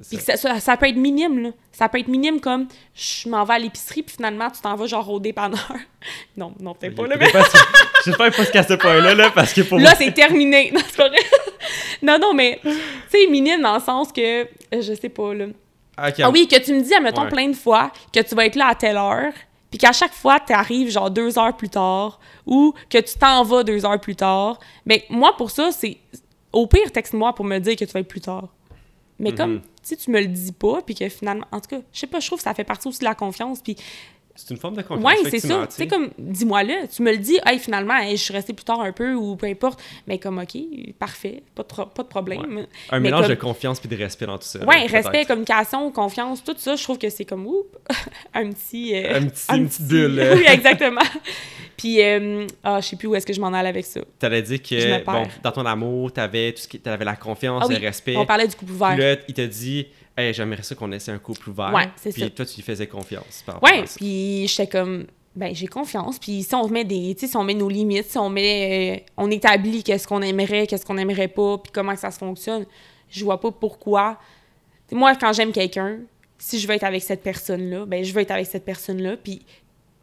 Ça.
ça, ça, ça peut être minime, là. Ça peut être minime comme je m'en vais à l'épicerie, puis finalement, tu t'en vas genre au dépanneur. non, non, peut-être pas, là, mais
J'espère pas jusqu'à ce point-là, là, parce que pour
là, c'est terminé. Non, c'est pas vrai. non, non, mais, tu sais, minime dans le sens que, je sais pas, là.
Ok,
Ah oui, que tu me dis, admettons,
Ouais.
plein de fois que tu vas être là à telle heure, puis qu'à chaque fois, tu arrives genre deux heures plus tard, ou que tu t'en vas deux heures plus tard. Mais moi, pour ça, c'est. Au pire, texte-moi pour me dire que tu vas être plus tard. Mais
Mhm.
comme, si tu me le dis pas, puis que finalement. En tout cas, je sais pas, je trouve que ça fait partie aussi de la confiance. Puis,
C'est une forme de confiance.
ouais, c'est ça. Tu sais, comme, dis-moi-le. Tu me le dis, hey, finalement, hey, je suis restée plus tard un peu, ou peu importe. Mais comme, OK, parfait, pas de, pas de problème.
Un
mais
mélange
comme-
de confiance puis de respect dans tout ça. Là,
respect, communication, confiance, tout ça, je trouve que c'est comme oup, un petit. euh,
Un petit- une petite bulle, là.
oui, exactement. Puis, euh, ah, je sais plus où est-ce que je m'en allais avec ça.
Dire
Je me
que, bon, dans ton amour, tout ce qui... t'avais la confiance,
Ah oui,
le respect.
On parlait du couple ouvert.
Puis là, il t'a dit, hey, j'aimerais ça qu'on essaie un couple ouvert.
Ouais, c'est
Puis toi, tu lui faisais confiance. Par
Ouais, puis j'étais comme, ben j'ai confiance. Puis si on met des, si on met nos limites, si on met, euh, on établit qu'est-ce qu'on aimerait, qu'est-ce qu'on aimerait pas, puis comment que ça se fonctionne, je vois pas pourquoi. Moi, quand j'aime quelqu'un, si je veux être avec cette personne-là, ben je veux être avec cette personne-là, puis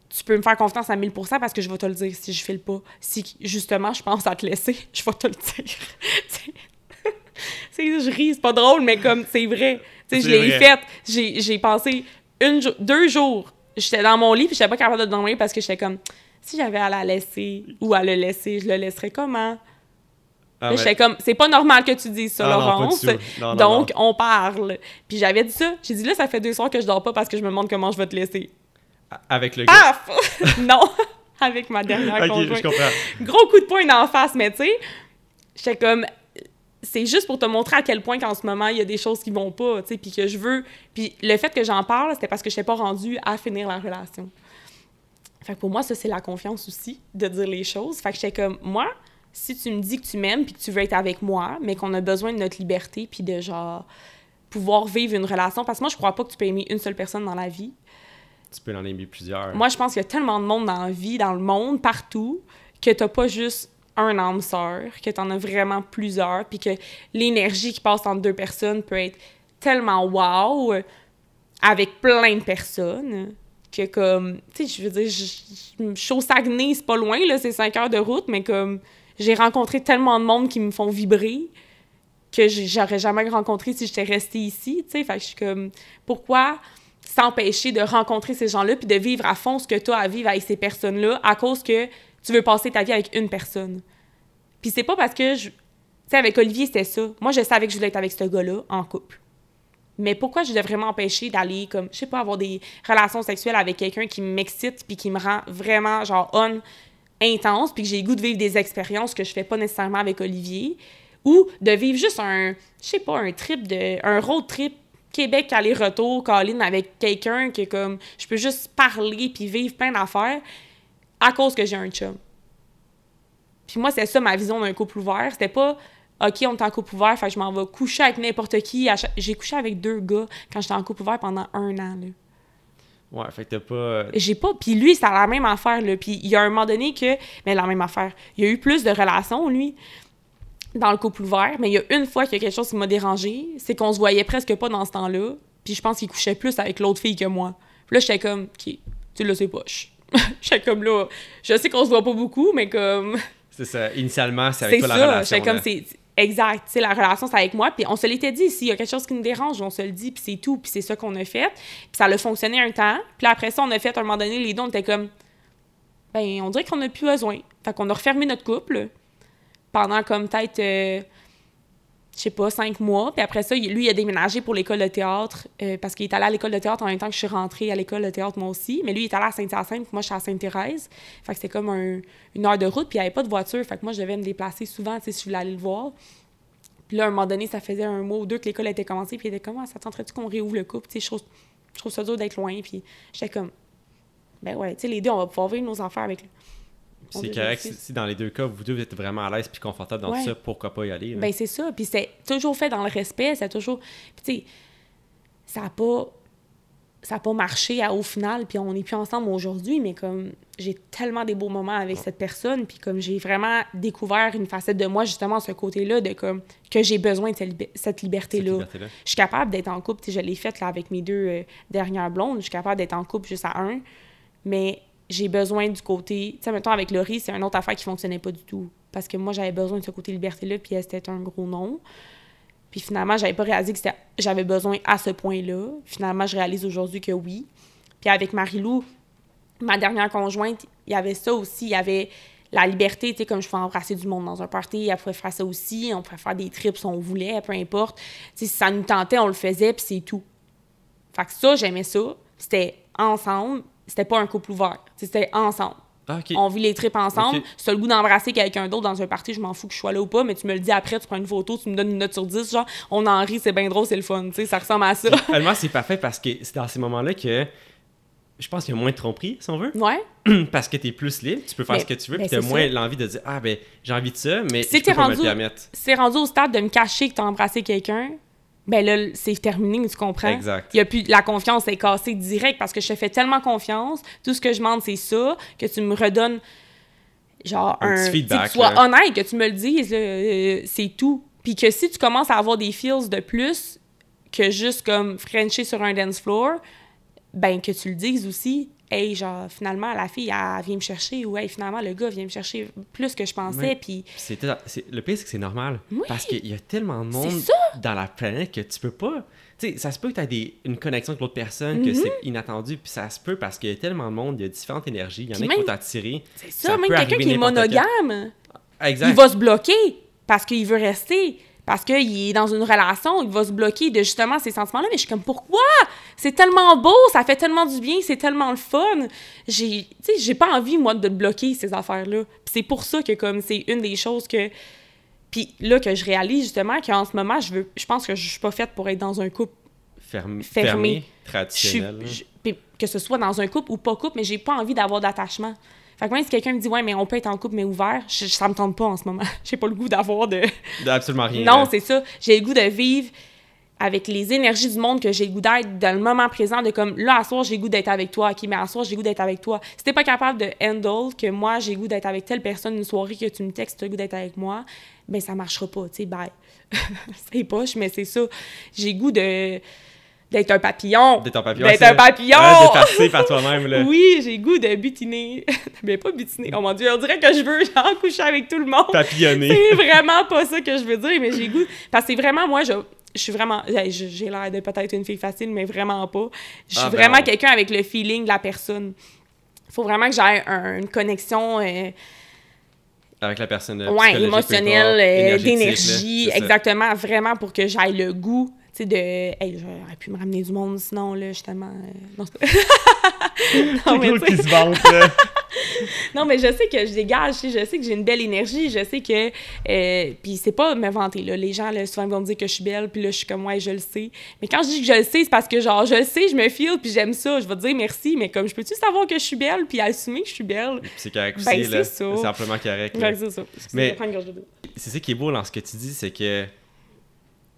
tu peux me faire confiance à 1000% parce que je vais te le dire si je file pas. Si justement je pense à te laisser, je vais te le dire. Je ris, c'est pas drôle, mais comme c'est vrai. Tu sais, je l'ai faite. J'ai j'ai passé une jo- deux jours. J'étais dans mon lit, puis j'étais pas capable de dormir parce que j'étais comme si j'avais à la laisser ou à le laisser, je le laisserais comment?
Ah,
j'étais comme, c'est pas normal que tu dises ça,
Ah
Laurence.
tout. Non, non,
Donc, on parle. Puis j'avais dit ça. J'ai dit, là, ça fait deux soirs que je dors pas parce que je me demande comment je vais te laisser.
Avec le gars?
Paf! non! Avec ma dernière
ok, je
conjointe.
comprends.
Gros coup de poing d'en face, mais tu sais, j'étais comme. C'est juste pour te montrer à quel point qu'en ce moment, il y a des choses qui vont pas, tu sais, puis que je veux. Puis le fait que j'en parle, c'était parce que je n'étais pas rendue à finir la relation. Fait que pour moi, ça, c'est la confiance aussi, de dire les choses. Fait que j'étais comme, moi, si tu me dis que tu m'aimes puis que tu veux être avec moi, mais qu'on a besoin de notre liberté puis de genre pouvoir vivre une relation, parce que moi, je crois pas que tu peux aimer une seule personne dans la vie.
Tu peux en aimer plusieurs.
Moi, je pense qu'il y a tellement de monde dans la vie, dans le monde, partout, que t'as pas juste un âme sœur, que t'en as vraiment plusieurs, puis que l'énergie qui passe entre deux personnes peut être tellement wow avec plein de personnes que comme, tu sais, je veux dire, je- suis Saguenay, c'est pas loin, là, c'est cinq heures de route, mais comme, j'ai rencontré tellement de monde qui me font vibrer que j'aurais jamais rencontré si j'étais restée ici, tu sais, fait je suis comme, pourquoi s'empêcher de rencontrer ces gens-là puis de vivre à fond ce que tu as à vivre avec ces personnes-là à cause que tu veux passer ta vie avec une personne. Puis c'est pas parce que je tu sais avec Olivier c'était ça. Moi je savais que je voulais être avec ce gars-là en couple. Mais pourquoi je devrais m'empêcher d'aller comme je sais pas avoir des relations sexuelles avec quelqu'un qui m'excite puis qui me rend vraiment genre on intense puis que j'ai goût de vivre des expériences que je fais pas nécessairement avec Olivier? Ou de vivre juste un je sais pas un trip de un road trip Québec aller-retour Colline avec quelqu'un que comme je peux juste parler puis vivre plein d'affaires à cause que j'ai un chum. Puis moi c'est ça ma vision d'un couple ouvert, c'était pas OK, on est en couple ouvert, fait que je m'en vais coucher avec n'importe qui. Chaque- J'ai couché avec deux gars quand j'étais en couple ouvert pendant un an. Là.
Ouais, fait que t'as pas.
J'ai pas. Puis lui, c'est la même affaire, là. Puis il y a un moment donné que. Mais la même affaire. Il y a eu plus de relations, lui, dans le couple ouvert. Mais il y a une fois qu'il y a quelque chose qui m'a dérangé, c'est qu'on se voyait presque pas dans ce temps-là. Puis je pense qu'il couchait plus avec l'autre fille que moi. Puis là, j'étais comme, OK, tu là, c'est poche. j'étais comme là, je sais qu'on se voit pas beaucoup, mais comme.
C'est ça. Initialement, c'est avec
C'est
toi la
ça.
relation.
J'étais comme, c'est. Exact. Tu sais, la relation, c'est avec moi. Puis on se l'était dit, s'il y a quelque chose qui nous dérange, on se le dit, puis c'est tout. Puis c'est ça qu'on a fait. Puis ça a fonctionné un temps. Puis après ça, on a fait, à un moment donné, les deux, on était comme, ben, on dirait qu'on n'a plus besoin. Fait qu'on a refermé notre couple pendant comme peut-être euh, je sais pas, cinq mois. Puis après ça, lui, il a déménagé pour l'école de théâtre euh, parce qu'il est allé à l'école de théâtre en même temps que je suis rentrée à l'école de théâtre moi aussi. Mais lui, il est allé à Saint-Hyacinthe, puis moi, je suis à Sainte-Thérèse. Fait que c'était comme un- une heure de route, puis il n'y avait pas de voiture. Fait que moi, je devais me déplacer souvent, si je voulais aller le voir. Puis là, à un moment donné, ça faisait un mois ou deux que l'école était commencée, puis il était comme, Ah, ça tenterait-tu qu'on réouvre le couple? Tu sais, je trouve, je trouve ça dur d'être loin. Puis j'étais comme, ben ouais, tu sais, les deux, on va pouvoir vivre nos affaires avec lui.
C'est correct si, dans les deux cas, vous deux vous êtes vraiment à l'aise puis confortable dans
Ouais.
ça, pourquoi pas y aller? là?
Ben, c'est ça. Puis c'est toujours fait dans le respect. C'est toujours. Puis, tu sais, ça n'a pas. Ça a pas marché à- au final, puis on n'est plus ensemble aujourd'hui, mais comme j'ai tellement des beaux moments avec cette personne, puis comme j'ai vraiment découvert une facette de moi, justement, ce côté-là, de comme que j'ai besoin de cette, libe- cette
Cette
liberté-là. Je suis capable d'être en couple, je l'ai faite là, avec mes deux euh, dernières blondes, je suis capable d'être en couple juste à un, mais j'ai besoin du côté, tu sais, mettons avec Laurie, c'est une autre affaire qui fonctionnait pas du tout, parce que moi, j'avais besoin de ce côté liberté-là, puis elle, c'était un gros non. Puis finalement, j'avais pas réalisé que j'avais besoin à ce point-là. Finalement, je réalise aujourd'hui que oui. Puis avec Marie-Lou, ma dernière conjointe, il y avait ça aussi, il y avait la liberté, tu sais, comme je pouvais embrasser du monde dans un party, elle pouvait faire ça aussi, on pouvait faire des trips si on voulait, peu importe. Si ça nous tentait, on le faisait, puis c'est tout. Fait que ça, j'aimais ça. C'était ensemble, c'était pas un couple ouvert. C'était ensemble.
Ah.
On vit les trips ensemble.
Ok.
Si t'as le goût d'embrasser quelqu'un d'autre dans un party, je m'en fous que je sois là ou pas, mais tu me le dis après, tu prends une photo, tu me donnes une note sur 10, genre, on en rit, c'est bien drôle, c'est le fun, tu sais, ça ressemble à ça.
Honnêtement, c'est parfait parce que c'est dans ces moments-là que je pense qu'il y a moins de tromperie, si on veut.
Ouais.
parce que t'es plus libre, tu peux faire
Mais-
ce que tu veux,
ben,
puis t'as moins l'envie de dire Ah, ben, j'ai envie de ça, mais
Si
je
t'es
peux pas me le
rendu-
permettre.
C'est rendu au stade de me cacher que t'as embrassé quelqu'un, ben là, c'est terminé, tu comprends?
Exact.
Y a plus, la confiance est cassée direct parce que je te fais tellement confiance. Tout ce que je demande, c'est ça, que tu me redonnes, genre,
Un
un.
petit feedback,
Que tu sois
là.
honnête, que tu me le dises, euh, c'est tout. Puis que si tu commences à avoir des feels de plus que juste comme Frencher sur un dance floor, ben que tu le dises aussi. Hey, genre, finalement, la fille, elle vient me chercher, ou hey, finalement, le gars vient me chercher plus que je pensais, puis.
Le pire, c'est que c'est normal.
Oui.
Parce qu'il y a tellement de monde dans la planète que tu peux pas. Tu sais, ça se peut que tu aies une connexion avec l'autre personne, que
Mhm.
c'est inattendu, puis ça se peut parce qu'il y a tellement de monde, il y a différentes énergies, il y en a qui vont t'attirer.
C'est ça,
Ça
même quelqu'un qui est monogame.
Exact.
il va se bloquer parce qu'il veut rester. Parce qu'il est dans une relation, il va se bloquer de justement ces sentiments-là. Mais je suis comme, pourquoi? C'est tellement beau, ça fait tellement du bien, c'est tellement le fun. J'ai, tu sais, j'ai pas envie, moi, de bloquer ces affaires-là. Puis c'est pour ça que, comme, c'est une des choses que... Puis là, que je réalise, justement, qu'en ce moment, je veux... Je pense que je suis pas faite pour être dans un couple
Fermé,
fermé. je
traditionnel.
je- que ce soit dans un couple ou pas couple, mais j'ai pas envie d'avoir d'attachement. Fait que même si quelqu'un me dit, ouais, mais on peut être en couple, mais ouvert, je- ça me tente pas en ce moment. J'ai pas le goût d'avoir de.
Absolument rien.
non, c'est ça. J'ai le goût de vivre avec les énergies du monde que j'ai le goût d'être dans le moment présent, de comme, là, à soir, j'ai le goût d'être avec toi, ok, mais à soir, j'ai le goût d'être avec toi. Si t'es pas capable de handle que moi, j'ai le goût d'être avec telle personne une soirée, que tu me textes, t'as le goût d'être avec moi, ben ça marchera pas, tu sais, bye. c'est poche, mais c'est ça. J'ai le goût de d'être un papillon.
D'être un papillon.
D'être un papillon!
Ouais, par toi-même. là.
Oui, j'ai goût de butiner. Mais pas butiner. Oh mon dieu, on dirait que je veux genre coucher avec tout le monde.
Papillonner.
C'est vraiment pas ça que je veux dire, mais j'ai goût. Parce que c'est vraiment, moi, je, je suis vraiment. J'ai l'air de peut-être une fille facile, mais vraiment pas. Je suis
Ah, ben
vraiment quelqu'un avec le feeling de la personne. faut vraiment que j'aie un- une connexion. euh,
Avec la personne. euh,
ouais, émotionnelle, euh, d'énergie, exactement, vraiment pour que j'aille le goût, sais, de, hey, j'aurais pu me ramener du monde, sinon, là, justement, euh, non, c'est pas- non, mais tu sais-
qui se vante, là.
non, mais je sais que je dégage, je sais que j'ai une belle énergie, je sais que, euh, puis c'est pas me vanter, là, les gens, là, souvent, vont me dire que je suis belle, puis là, je suis comme, ouais, je le sais, mais quand je dis que je le sais, c'est parce que, genre, je le sais, je me feel, puis j'aime ça, je vais te dire merci, mais comme, je peux-tu savoir que je suis belle, puis assumer que je suis belle?
C'est correct aussi,
Ben,
là.
c'est
amplement correct.
Ouais, c'est ça.
Mais- c'est ça qui est beau dans ce que tu dis, c'est que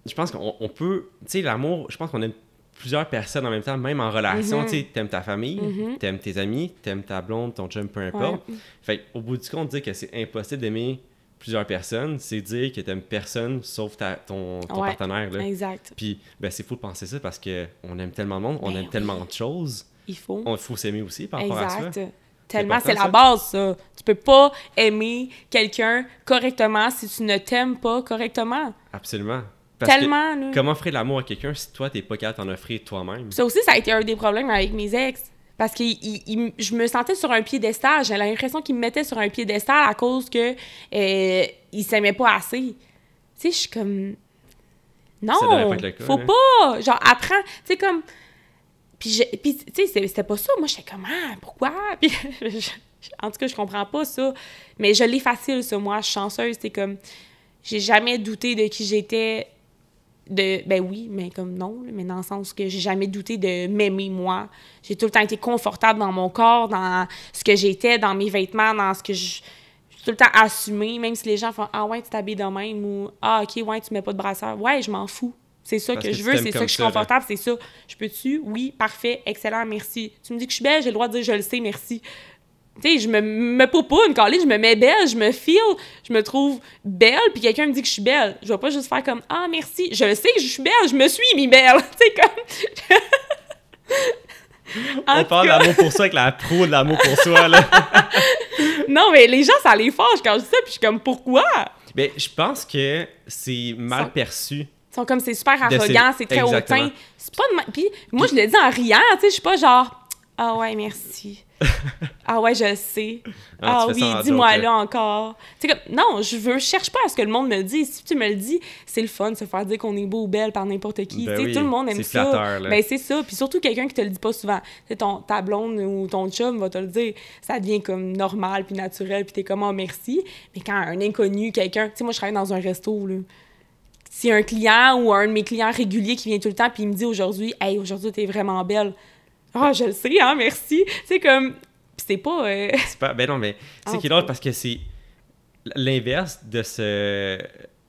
je pense qu'on on peut, tu sais, l'amour, je pense qu'on aime plusieurs personnes en même temps, même en relation,
Mhm.
tu sais, t'aimes ta famille,
Mhm.
t'aimes tes amis, t'aimes ta blonde, ton chum, peu importe.
Ouais.
Fait au bout du compte, dire que c'est impossible d'aimer plusieurs personnes, c'est dire que t'aimes personne sauf ta, ton, ton
Ouais.
partenaire, là.
Exact.
Puis, ben, c'est fou de penser ça parce que on aime tellement de monde, on
Ben
aime
oui.
tellement de choses,
Il faut.
il faut s'aimer aussi par rapport à ça.
Exact. Tellement, c'est la base, ça. Tu peux pas aimer quelqu'un correctement si tu ne t'aimes pas correctement.
Absolument. Parce que
Tellement, là.
comment offrir de l'amour à quelqu'un si toi, t'es pas capable d'en offrir toi-même?
Ça aussi, ça a été un des problèmes avec mes ex. Parce que il- il- je me sentais sur un piédestal. J'ai l'impression qu'ils me mettaient sur un piédestal à cause que euh, ils s'aimaient pas assez. Tu sais, je suis comme... Non,
pas le cas,
faut
là.
pas. Genre, apprends. Tu sais, comme. Puis, tu sais, c'est- c'était pas ça. Moi, j'étais comme, ah, pourquoi? Puis, je- en tout cas, je comprends pas ça. Mais je l'ai facile, ça, moi. Je suis chanceuse. C'est comme. J'ai jamais douté de qui j'étais. De, ben oui, mais comme non, mais dans le sens que j'ai jamais douté de m'aimer moi. J'ai tout le temps été confortable dans mon corps, dans ce que j'étais, dans mes vêtements, dans ce que je. j'ai tout le temps assumé, même si les gens font Ah ouais, tu t'habilles de même ou Ah ok, ouais, tu mets pas de brassière. Ouais, je m'en fous. C'est ça que,
que
je
tu
veux, c'est ça que je suis confortable, c'est ça. Je peux-tu? Oui, parfait, excellent, merci. Tu me dis que je suis belle, j'ai le droit de dire je le sais, merci. Tu sais, je me, me poupoune, Carly, je me mets belle, je me feel, je me trouve belle, puis quelqu'un me dit que je suis belle. Je vais pas juste faire comme Ah, merci. Je le sais que je suis belle, je me suis mis belle. Tu sais, comme.
On parle d'amour pour soi avec la pro de l'amour pour soi, là.
Non, mais les gens, ça les fâche quand je dis ça, puis je suis comme Pourquoi?
Mais je pense que c'est mal
Ça-
perçu.
Ils sont comme c'est super arrogant, c'est très hautain. C'est pas de Puis moi, je le dis en riant, tu sais, je suis pas genre Ah ouais, merci. ah ouais, je sais.
Ah,
Ah, oui, dis-moi là encore. Tu sais, comme, non, je veux, je cherche pas à ce que le monde me le dise. Si tu me le dis, c'est le fun de se faire dire qu'on est beau ou belle par n'importe qui.
Ben oui,
tout le monde aime
c'est
ça.
flatteur, là.
Ben, c'est ça. Puis surtout quelqu'un qui te le dit pas souvent. Ton, ta blonde ou ton chum va te le dire. Ça devient comme normal puis naturel puis t'es comme oh, merci. Mais quand un inconnu, quelqu'un, tu sais, moi je travaille dans un resto là si un client ou un de mes clients réguliers qui vient tout le temps puis il me dit aujourd'hui hey aujourd'hui t'es vraiment belle ah je le sais hein merci c'est comme Puis c'est pas euh,
C'est pas... Ben non, mais c'est qui est drôle parce que c'est l'inverse de se.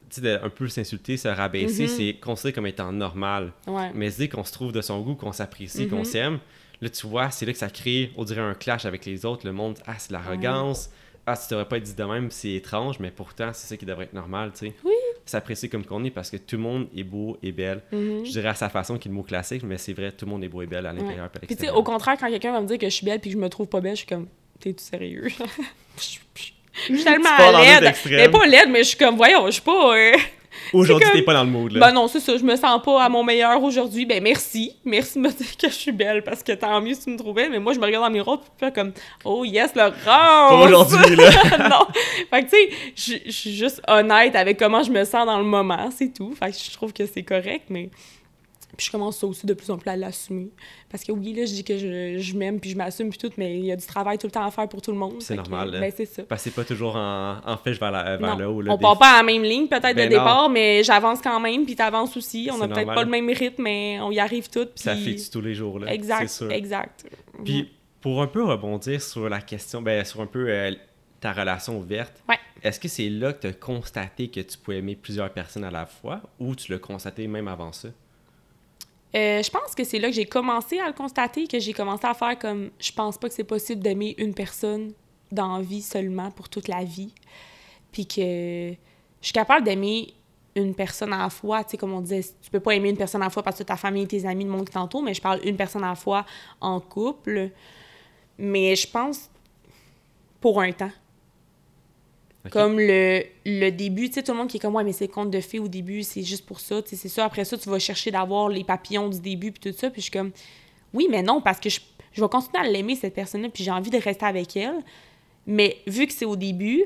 Tu sais, un peu s'insulter, se rabaisser,
Mhm.
c'est considéré comme étant normal.
ouais
Mais dire qu'on se trouve de son goût, qu'on s'apprécie, qu'on
Mhm.
s'aime, là, tu vois, c'est là que ça crée, on dirait, un clash avec les autres. Le monde, ah, c'est l'arrogance. Ah, tu devrais pas être dit de même, c'est étrange, mais pourtant, c'est ça qui devrait être normal, tu sais.
Oui.
S'apprécier comme qu'on est parce que tout le monde est beau et belle.
Mhm.
Je dirais à sa façon, qui est le mot classique, mais c'est vrai, tout le monde est beau et belle à l'intérieur
puis tu sais au contraire quand quelqu'un va me dire que je suis belle puis que je me trouve pas belle je suis comme t'es-tu sérieux? Je suis tellement laide. mais pas laide mais je suis comme voyons je suis pas euh,
Aujourd'hui,
comme-
t'es pas dans le mood, là.
Ben non, c'est ça, je me sens pas à mon meilleur aujourd'hui. Ben merci, merci de me dire que je suis belle parce que tant mieux si tu me trouves belle. Mais moi, je me regarde dans le miroir puis comme Oh yes, le
pas
rose!
aujourd'hui, là.
non! Fait que tu sais, je suis juste honnête avec comment je me sens dans le moment, c'est tout. Fait que je trouve que c'est correct, mais. Puis je commence ça aussi de plus en plus à l'assumer. Parce que oui, là, je dis que je, je m'aime puis je m'assume puis tout, mais il y a du travail tout le temps à faire pour tout le monde.
C'est
Fait que,
normal, là.
Ben c'est ça.
Parce que c'est pas toujours en, en flèche vers, la, vers
Non,
le haut, là.
on
des-
part pas à la même ligne peut-être
Ben
de
non.
départ, mais j'avance quand même, puis t'avances aussi. On a peut-être
normal.
pas le même rythme, mais on y arrive toutes. Puis...
Ça fait tous les jours, là.
Exact,
sûr.
exact.
Puis, pour un peu rebondir sur la question, ben, sur un peu euh, ta relation ouverte,
Ouais.
est-ce que c'est là que tu as constaté que tu pouvais aimer plusieurs personnes à la fois ou tu l'as constaté même avant ça?
Euh, je pense que c'est là que j'ai commencé à le constater, que j'ai commencé à faire comme je pense pas que c'est possible d'aimer une personne dans vie seulement pour toute la vie. Puis que je suis capable d'aimer une personne à la fois, tu sais, comme on disait, tu peux pas aimer une personne à la fois parce que ta famille, tes amis, le monde qui t'entoure, mais je parle une personne à la fois en couple. Mais je pense pour un temps. Comme le, le début, tu sais, tout le monde qui est comme, ouais, mais c'est conte de fées au début, c'est juste pour ça, tu sais, c'est ça. Après ça, tu vas chercher d'avoir les papillons du début, puis tout ça. Puis je suis comme, oui, mais non, parce que je, je vais continuer à l'aimer, cette personne-là, puis j'ai envie de rester avec elle. Mais vu que c'est au début,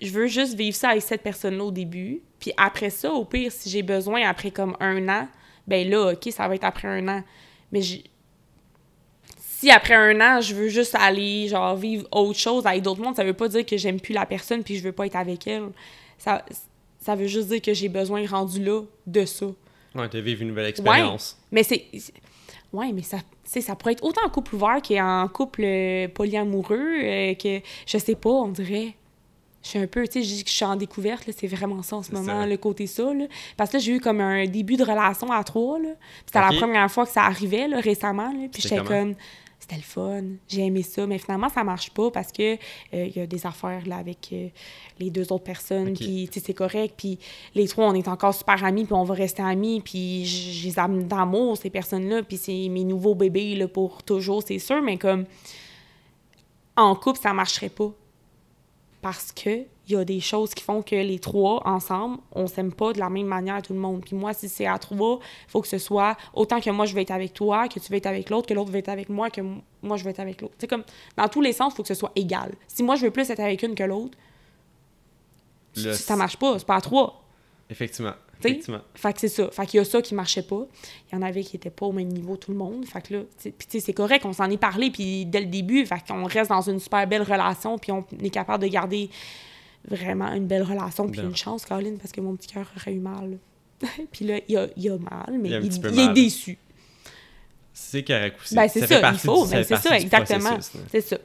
je veux juste vivre ça avec cette personne-là au début. Puis après ça, au pire, si j'ai besoin, après comme un an, ben là, OK, ça va être après un an. Mais si après un an, je veux juste aller, genre, vivre autre chose avec d'autres mondes, ça veut pas dire que j'aime plus la personne puis je veux pas être avec elle. Ça, ça veut juste dire que j'ai besoin, rendu là, de ça.
Ouais, as vécu une nouvelle expérience.
Mais c'est. Ouais, mais ça, ça pourrait être autant en couple ouvert qu'en couple euh, polyamoureux, euh, que je sais pas, on dirait. Je suis un peu, tu sais, je dis que je suis en découverte, c'est vraiment ça en ce moment,
ça.
le côté ça, là. Parce que là, j'ai eu comme un début de relation à trois, là. C'était la première fois que ça arrivait, là, récemment, là. Puis j'étais comme, c'était le fun, j'ai aimé ça, mais finalement, ça marche pas parce que euh, il y a des affaires, là, avec euh, les deux autres personnes, puis, tu sais, c'est correct, puis les trois, on est encore super amis, puis on va rester amis, puis je les aime d'amour, ces personnes-là, puis c'est mes nouveaux bébés, là, pour toujours, c'est sûr, mais comme, en couple, ça marcherait pas. Parce que il y a des choses qui font que les trois, ensemble, on s'aime pas de la même manière tout le monde. Puis moi, si c'est à trois, il faut que ce soit autant que moi, je vais être avec toi, que tu vas être avec l'autre, que l'autre va être avec moi, que moi, je vais être avec l'autre. C'est comme, dans tous les sens, il faut que ce soit égal. Si moi, je veux plus être avec une que l'autre,
Le-
ça marche pas, c'est pas à trois.
Effectivement.
T'sais?
Effectivement.
Fait que c'est ça. Fait qu'il y a ça qui marchait pas. Il y en avait qui étaient pas au même niveau, tout le monde. Fait que là, puis tu sais, c'est correct, on s'en est parlé, puis dès le début, fait qu'on reste dans une super belle relation, puis on est capable de garder vraiment une belle relation, puis une chance, Caroline, parce que mon petit cœur aurait eu mal. puis là, il a, il a mal, mais
Il
est déçu.
C'est correct aussi.
Ben, c'est ça, il faut,
fait
c'est ça, exactement. C'est ça.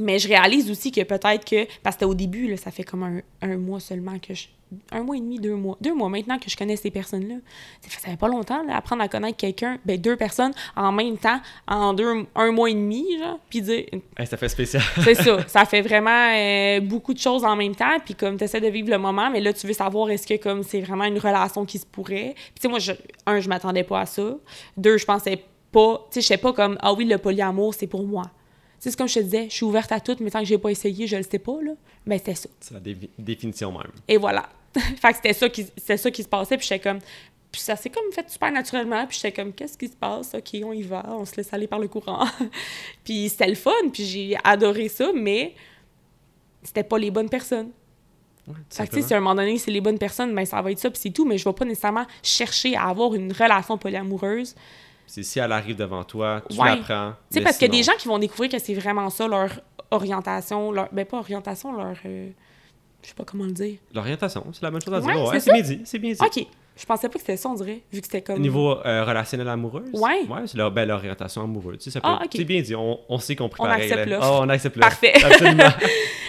Mais je réalise aussi que peut-être que, parce que au début, là, ça fait comme un, un mois seulement que je. Un mois et demi, deux mois. Deux mois maintenant que je connais ces personnes-là. Ça fait, ça fait pas longtemps, là, apprendre à connaître quelqu'un, ben deux personnes en même temps, en deux, un mois et demi, genre, puis dire.
Hey, ça fait spécial.
C'est ça. Ça fait vraiment euh, beaucoup de choses en même temps, puis comme tu essaies de vivre le moment, mais là, tu veux savoir est-ce que comme c'est vraiment une relation qui se pourrait. Puis tu sais, moi, je, un, je m'attendais pas à ça. Deux, je pensais pas, tu sais, je sais pas comme, ah oui, le polyamour, c'est pour moi. Sais, c'est comme je te disais, je suis ouverte à tout, mais tant que j'ai pas essayé, je le sais pas, là. Ben, c'était ça.
C'est la dé- définition même.
Et voilà. fait que c'était ça, qui, ça qui se passait, puis j'étais comme... Puis ça s'est comme fait super naturellement, puis j'étais comme, qu'est-ce qui se passe? OK, on y va, on se laisse aller par le courant. puis c'était le fun, puis j'ai adoré ça, mais c'était pas les bonnes personnes.
Ouais,
Fait que, tu sais, si à un moment donné, c'est les bonnes personnes, ben ça va être ça, puis c'est tout, mais je vais pas nécessairement chercher à avoir une relation polyamoureuse.
C'est si elle arrive devant toi, tu
Ouais.
l'apprends.
Tu sais, parce a des gens qui vont découvrir que c'est vraiment ça, leur orientation, leur... Ben, pas orientation, leur... euh, Je sais pas comment le dire.
L'orientation, c'est la bonne chose à dire.
Ouais, c'est
bien dit. C'est bien dit.
OK. Je pensais pas que c'était ça, on dirait, vu que c'était comme...
Niveau euh, relationnel amoureux
Ouais.
Ouais, c'est leur, ben, l'orientation amoureuse. Tu sais, ça peut-
Ah.
C'est bien dit. On, on s'est compris
On
pareil.
accepte l'offre.
Oh, on accepte l'offre.
Parfait.
Absolument.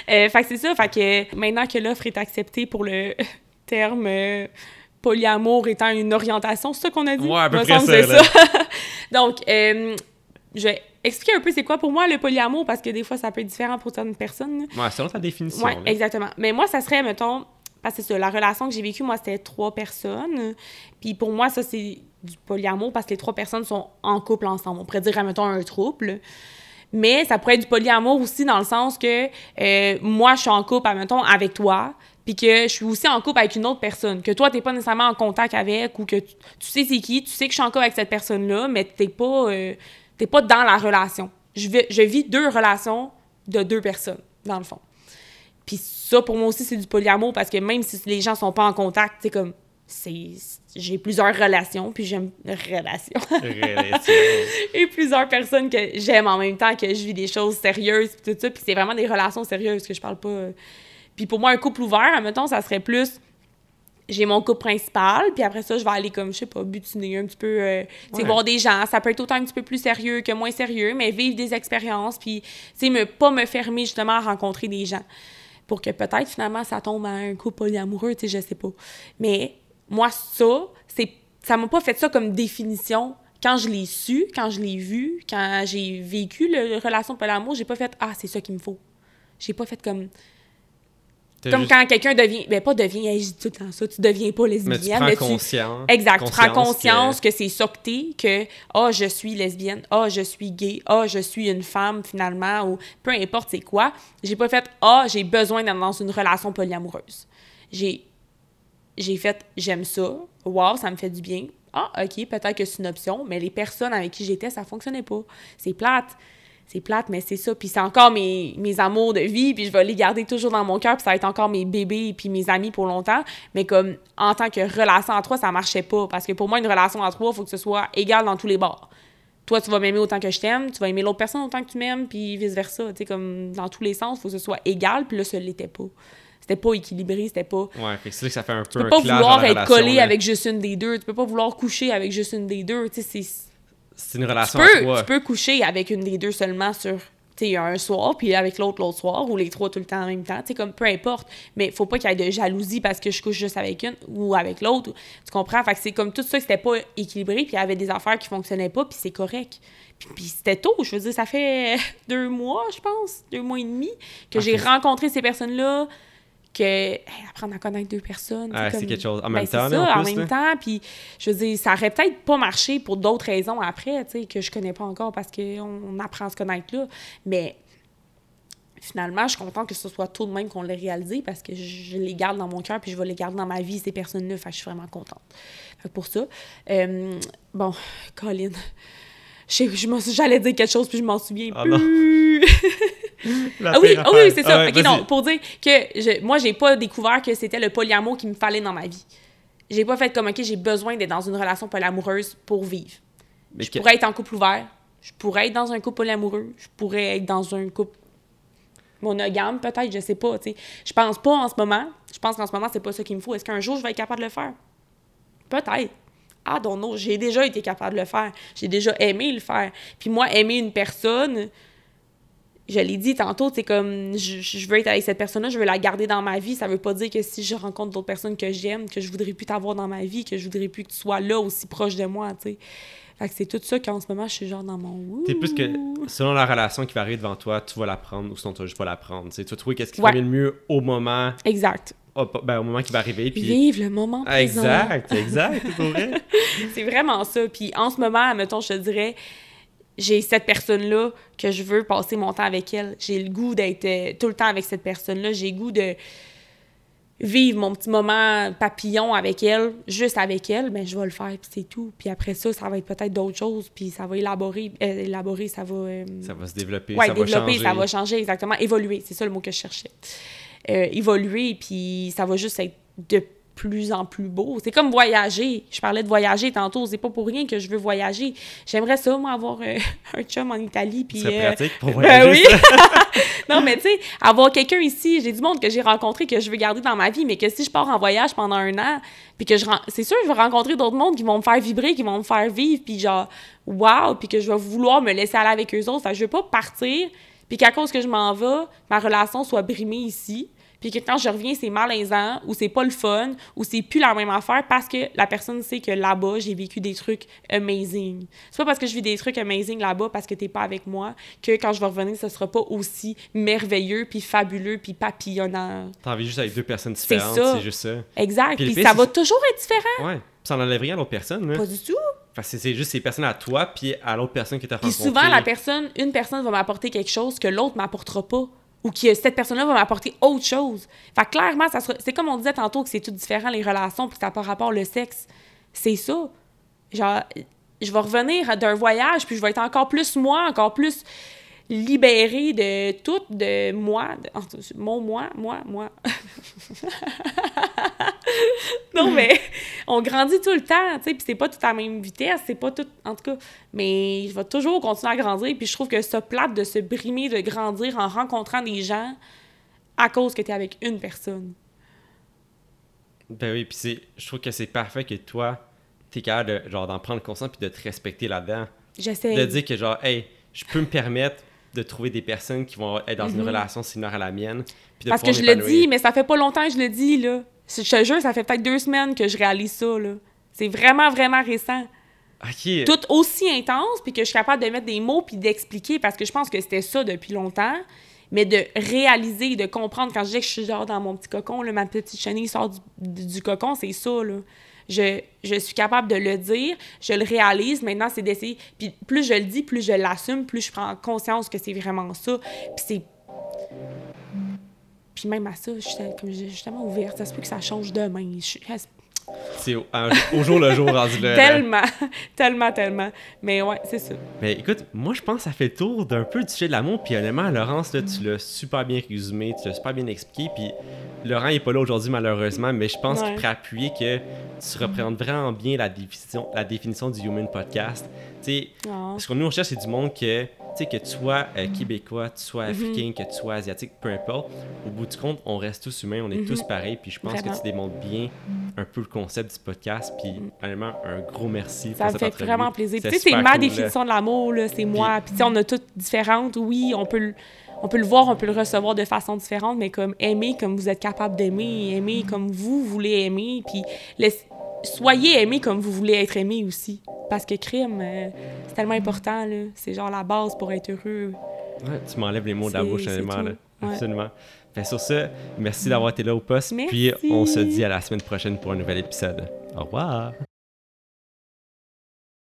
Euh, fait que c'est ça, fait que maintenant que l'offre est acceptée pour le terme polyamour étant une orientation, c'est ça qu'on a dit?
Ouais, à peu près
que
ça,
Donc, euh, je vais expliquer un peu c'est quoi pour moi le polyamour, parce que des fois, ça peut être différent pour certaines personnes.
ouais, selon ta définition.
Oui,
là.
exactement. Mais moi, ça serait, mettons, parce que c'est ça, la relation que j'ai vécue, moi, c'était trois personnes. Puis pour moi, ça, c'est du polyamour parce que les trois personnes sont en couple ensemble. On pourrait dire, mettons, un trouble. Mais ça pourrait être du polyamour aussi dans le sens que euh, moi, je suis en couple, mettons, avec toi, puis que je suis aussi en couple avec une autre personne, que toi, t'es pas nécessairement en contact avec, ou que tu, tu sais c'est qui, tu sais que je suis en couple avec cette personne-là, mais t'es pas, euh, pas dans la relation. Je, vis- je vis deux relations de deux personnes, dans le fond. Puis ça, pour moi aussi, c'est du polyamour, parce que même si les gens sont pas en contact, c'est comme, c'est j'ai plusieurs relations, puis j'aime relations.
Relation.
et plusieurs personnes que j'aime en même temps, que je vis des choses sérieuses, puis tout ça. Puis c'est vraiment des relations sérieuses que je parle pas. euh. Puis pour moi, un couple ouvert, admettons, ça serait plus. J'ai mon couple principal, puis après ça, je vais aller comme, je sais pas, butiner un petit peu, euh, tu sais,
Ouais.
voir des gens. Ça peut être autant un petit peu plus sérieux que moins sérieux, mais vivre des expériences, puis, tu sais, me, pas me fermer justement à rencontrer des gens. Pour que peut-être finalement ça tombe à un couple polyamoureux, tu sais, je sais pas. Mais moi, ça, c'est ça m'a pas fait ça comme définition. Quand je l'ai su, quand je l'ai vu, quand j'ai vécu le relation polyamour, j'ai pas fait ah c'est ça qu'il me faut. J'ai pas fait comme comme
juste-
quand quelqu'un devient ben pas devient je dis tout le temps ça, tu deviens pas
Mais tu
lesbienne,
prends
mais tu
conscience.
Exact, tu prends conscience
que-
que, c'est ça que t'es, que ah je suis lesbienne, ah je suis gay, ah je suis une femme finalement ou peu importe c'est quoi. J'ai pas fait ah j'ai besoin d'être dans une relation polyamoureuse. J'ai j'ai fait j'aime ça, wow ça me fait du bien. Ah ok peut-être que c'est une option, mais les personnes avec qui j'étais ça fonctionnait pas. C'est plate. C'est plate, mais c'est ça. Puis c'est encore mes, mes amours de vie, puis je vais les garder toujours dans mon cœur, puis ça va être encore mes bébés puis mes amis pour longtemps. Mais comme en tant que relation à trois, ça marchait pas. Parce que pour moi, une relation à trois, il faut que ce soit égal dans tous les bords. Toi, tu vas m'aimer autant que je t'aime, tu vas aimer l'autre personne autant que tu m'aimes, puis vice-versa. Tu sais, comme dans tous les sens, il faut que ce soit égal, puis là, ça l'était pas. C'était pas équilibré, c'était pas.
Ouais, c'est là que ça fait un peu
Tu peux
un
pas vouloir être
relation,
collé avec juste une des deux. Tu peux pas vouloir coucher avec juste une des deux. Tu sais, c'est
C'est une
tu
relation à
tu peux coucher avec une des deux seulement sur un soir, puis avec l'autre l'autre soir, ou les trois tout le temps en même temps, tu comme peu importe. Mais faut pas qu'il y ait de jalousie parce que je couche juste avec une ou avec l'autre. Tu comprends? Fait que c'est comme tout ça que c'était pas équilibré, puis il y avait des affaires qui fonctionnaient pas, puis c'est correct. Puis, puis c'était tôt, je veux dire, ça fait deux mois, je pense, deux mois et demi, que j'ai rencontré ces personnes-là, que hey, apprendre à connaître deux personnes.
Ah, c'est quelque chose. En
ben,
même temps,
ça,
en
même temps, puis je veux dire, ça aurait peut-être pas marché pour d'autres raisons après, tu sais, que je connais pas encore parce qu'on on apprend à se connaître là. Mais finalement, je suis contente que ce soit tout de même qu'on l'ait réalisé parce que je, les garde dans mon cœur puis je vais les garder dans ma vie, ces personnes-là. Fait que je suis vraiment contente. Fait que pour ça, euh, bon, Colin, j'allais dire quelque chose puis je m'en souviens
Ah non.
plus. Ah oui, ah oui, c'est ça.
Ah ouais,
ok, non, pour dire que je, moi, j'ai pas découvert que c'était le polyamour qu'il me fallait dans ma vie. j'ai pas fait comme, OK, j'ai besoin d'être dans une relation polyamoureuse pour vivre.
Mais
je
que-
pourrais être en couple ouvert, je pourrais être dans un couple polyamoureux, je pourrais être dans un couple monogame, peut-être, je sais pas, tu sais. Je pense pas en ce moment. Je pense qu'en ce moment, c'est pas ça qu'il me faut. Est-ce qu'un jour, je vais être capable de le faire? Peut-être. Ah, don't know. J'ai déjà été capable de le faire. J'ai déjà aimé le faire. Puis moi, aimer une personne, je l'ai dit tantôt, c'est comme je, je veux être avec cette personne-là, je veux la garder dans ma vie. Ça veut pas dire que si je rencontre d'autres personnes que j'aime, que je voudrais plus t'avoir dans ma vie, que je voudrais plus que tu sois là aussi proche de moi, tu sais. Fait que c'est tout ça qu'en ce moment, je suis genre dans mon.
T'es plus que, selon la relation qui va arriver devant toi, tu vas la prendre ou sinon tu vas juste pas la prendre. Tu vas trouver qu'est-ce qui
Ouais.
le mieux au moment,
Exact.
au, ben, au moment qui va arriver. Puis...
Vive le moment
Ah,
présent.
exact, exact, c'est vrai.
C'est vraiment ça. Puis en ce moment, mettons, je te dirais, j'ai cette personne-là que je veux passer mon temps avec elle. J'ai le goût d'être euh, tout le temps avec cette personne-là. J'ai le goût de vivre mon petit moment papillon avec elle, juste avec elle, ben je vais le faire, puis c'est tout. Puis après ça, ça va être peut-être d'autres choses, puis ça va élaborer, euh, élaborer, ça va... euh,
Ça va se développer,
ouais,
ça va
développer,
changer.
ça va changer, exactement. Évoluer, c'est ça le mot que je cherchais. Euh, évoluer, puis ça va juste être de plus en plus beau. C'est comme voyager. Je parlais de voyager tantôt. C'est pas pour rien que je veux voyager. J'aimerais ça, moi, avoir euh, un chum en Italie. Puis,
Ce serait
euh,
pratique pour
ben
voyager.
oui. non, mais tu sais, avoir quelqu'un ici, j'ai du monde que j'ai rencontré que je veux garder dans ma vie, mais que si je pars en voyage pendant un an, puis que je c'est sûr, je vais rencontrer d'autres mondes qui vont me faire vibrer, qui vont me faire vivre, puis genre, wow, puis que je vais vouloir me laisser aller avec eux autres. Fait que je veux pas partir, puis qu'à cause que je m'en vais, ma relation soit brimée ici. Puis que quand je reviens, c'est malaisant, ou c'est pas le fun, ou c'est plus la même affaire parce que la personne sait que là-bas, j'ai vécu des trucs amazing. C'est pas parce que je vis des trucs amazing là-bas parce que t'es pas avec moi que quand je vais revenir, ce sera pas aussi merveilleux, puis fabuleux, puis papillonnant.
T'as envie juste avec deux personnes
C'est
différentes,
ça.
c'est juste ça.
Exact.
Puis
ça va toujours être différent.
Ouais. Puis ça n'enlève rien à l'autre personne. Là.
Pas du tout.
Fait que c'est- juste ces personnes à toi, puis à l'autre personne que t'as
Puis souvent, la personne, une personne va m'apporter quelque chose que l'autre m'apportera pas. Ou que cette personne-là va m'apporter autre chose. Fait que clairement, ça c'est comme on disait tantôt que c'est tout différent, les relations, puis ça n'a pas rapport au sexe. C'est ça. Genre, je vais revenir d'un voyage, puis je vais être encore plus moi, encore plus libérée de tout, de moi, de- mon moi, moi, moi. non, mais on grandit tout le temps, tu sais, puis c'est pas tout à la même vitesse, c'est pas tout, en tout cas, mais je vais toujours continuer à grandir, puis je trouve que ça plate de se brimer, de grandir en rencontrant des gens à cause que t'es avec une personne.
Ben oui, puis c'est- je trouve que c'est parfait que toi, t'es capable de, genre, d'en prendre conscience puis de te respecter là-dedans.
J'essaie.
De dire que, genre, hey, je peux me permettre de trouver des personnes qui vont être dans une relation similaire à la mienne. Puis de
Mhm. Parce que je le dis, mais ça fait pas longtemps que je le dis, là. Je te jure, ça fait peut-être deux semaines que je réalise ça, là. C'est vraiment, vraiment récent. Tout aussi intense, puis que je suis capable de mettre des mots puis d'expliquer, parce que je pense que c'était ça depuis longtemps. Mais de réaliser, de comprendre, quand je dis que je suis genre dans mon petit cocon, là, ma petite chenille sort du, du- du cocon, c'est ça, là. Je, je suis capable de le dire, je le réalise, maintenant c'est d'essayer. Puis plus je le dis, plus je l'assume, plus je prends conscience que c'est vraiment ça. Puis c'est puis même à ça, je suis justement ouverte. Ça se peut que ça change demain.
C'est au, jour le jour rendu là.
tellement, tellement, tellement. Mais ouais, c'est ça.
Mais écoute, moi je pense que ça fait le tour d'un peu du sujet de l'amour. Puis honnêtement, Laurence, là, tu l'as super bien résumé, tu l'as super bien expliqué. Puis Laurent il est pas là aujourd'hui malheureusement, mais je pense
Ouais.
qu'il pourrait appuyer que tu représentes vraiment bien la définition, la définition du human podcast. Tu sais,
Ah.
ce qu'on nous recherche, c'est du monde que, sais, que tu sois euh, québécois, tu sois africain, que tu sois asiatique, peu importe. Au bout du compte, on reste tous humains, on est tous pareils. Puis je pense.
Vraiment.
que tu démontres bien un peu le concept du podcast. Puis honnêtement, un gros merci.
Ça
pour
me
cette
fait vraiment plaisir. Tu sais, c'est ma
cool, là.
définition de l'amour, là, c'est moi. Puis tu sais, on a toutes différentes. Oui, on peut, le, on peut le voir, on peut le recevoir de façon différente, mais comme aimer comme vous êtes capable d'aimer, aimer comme vous voulez aimer, puis laisse- soyez aimé comme vous voulez être aimé aussi. Parce que crime, euh, c'est tellement important, là. C'est genre la base pour être heureux.
Ouais, tu m'enlèves les mots de la bouche, honnêtement. là.
Ouais.
Absolument. Fait sur ce, merci d'avoir été là au poste.
Merci.
Puis on se dit à la semaine prochaine pour un nouvel épisode. Au revoir.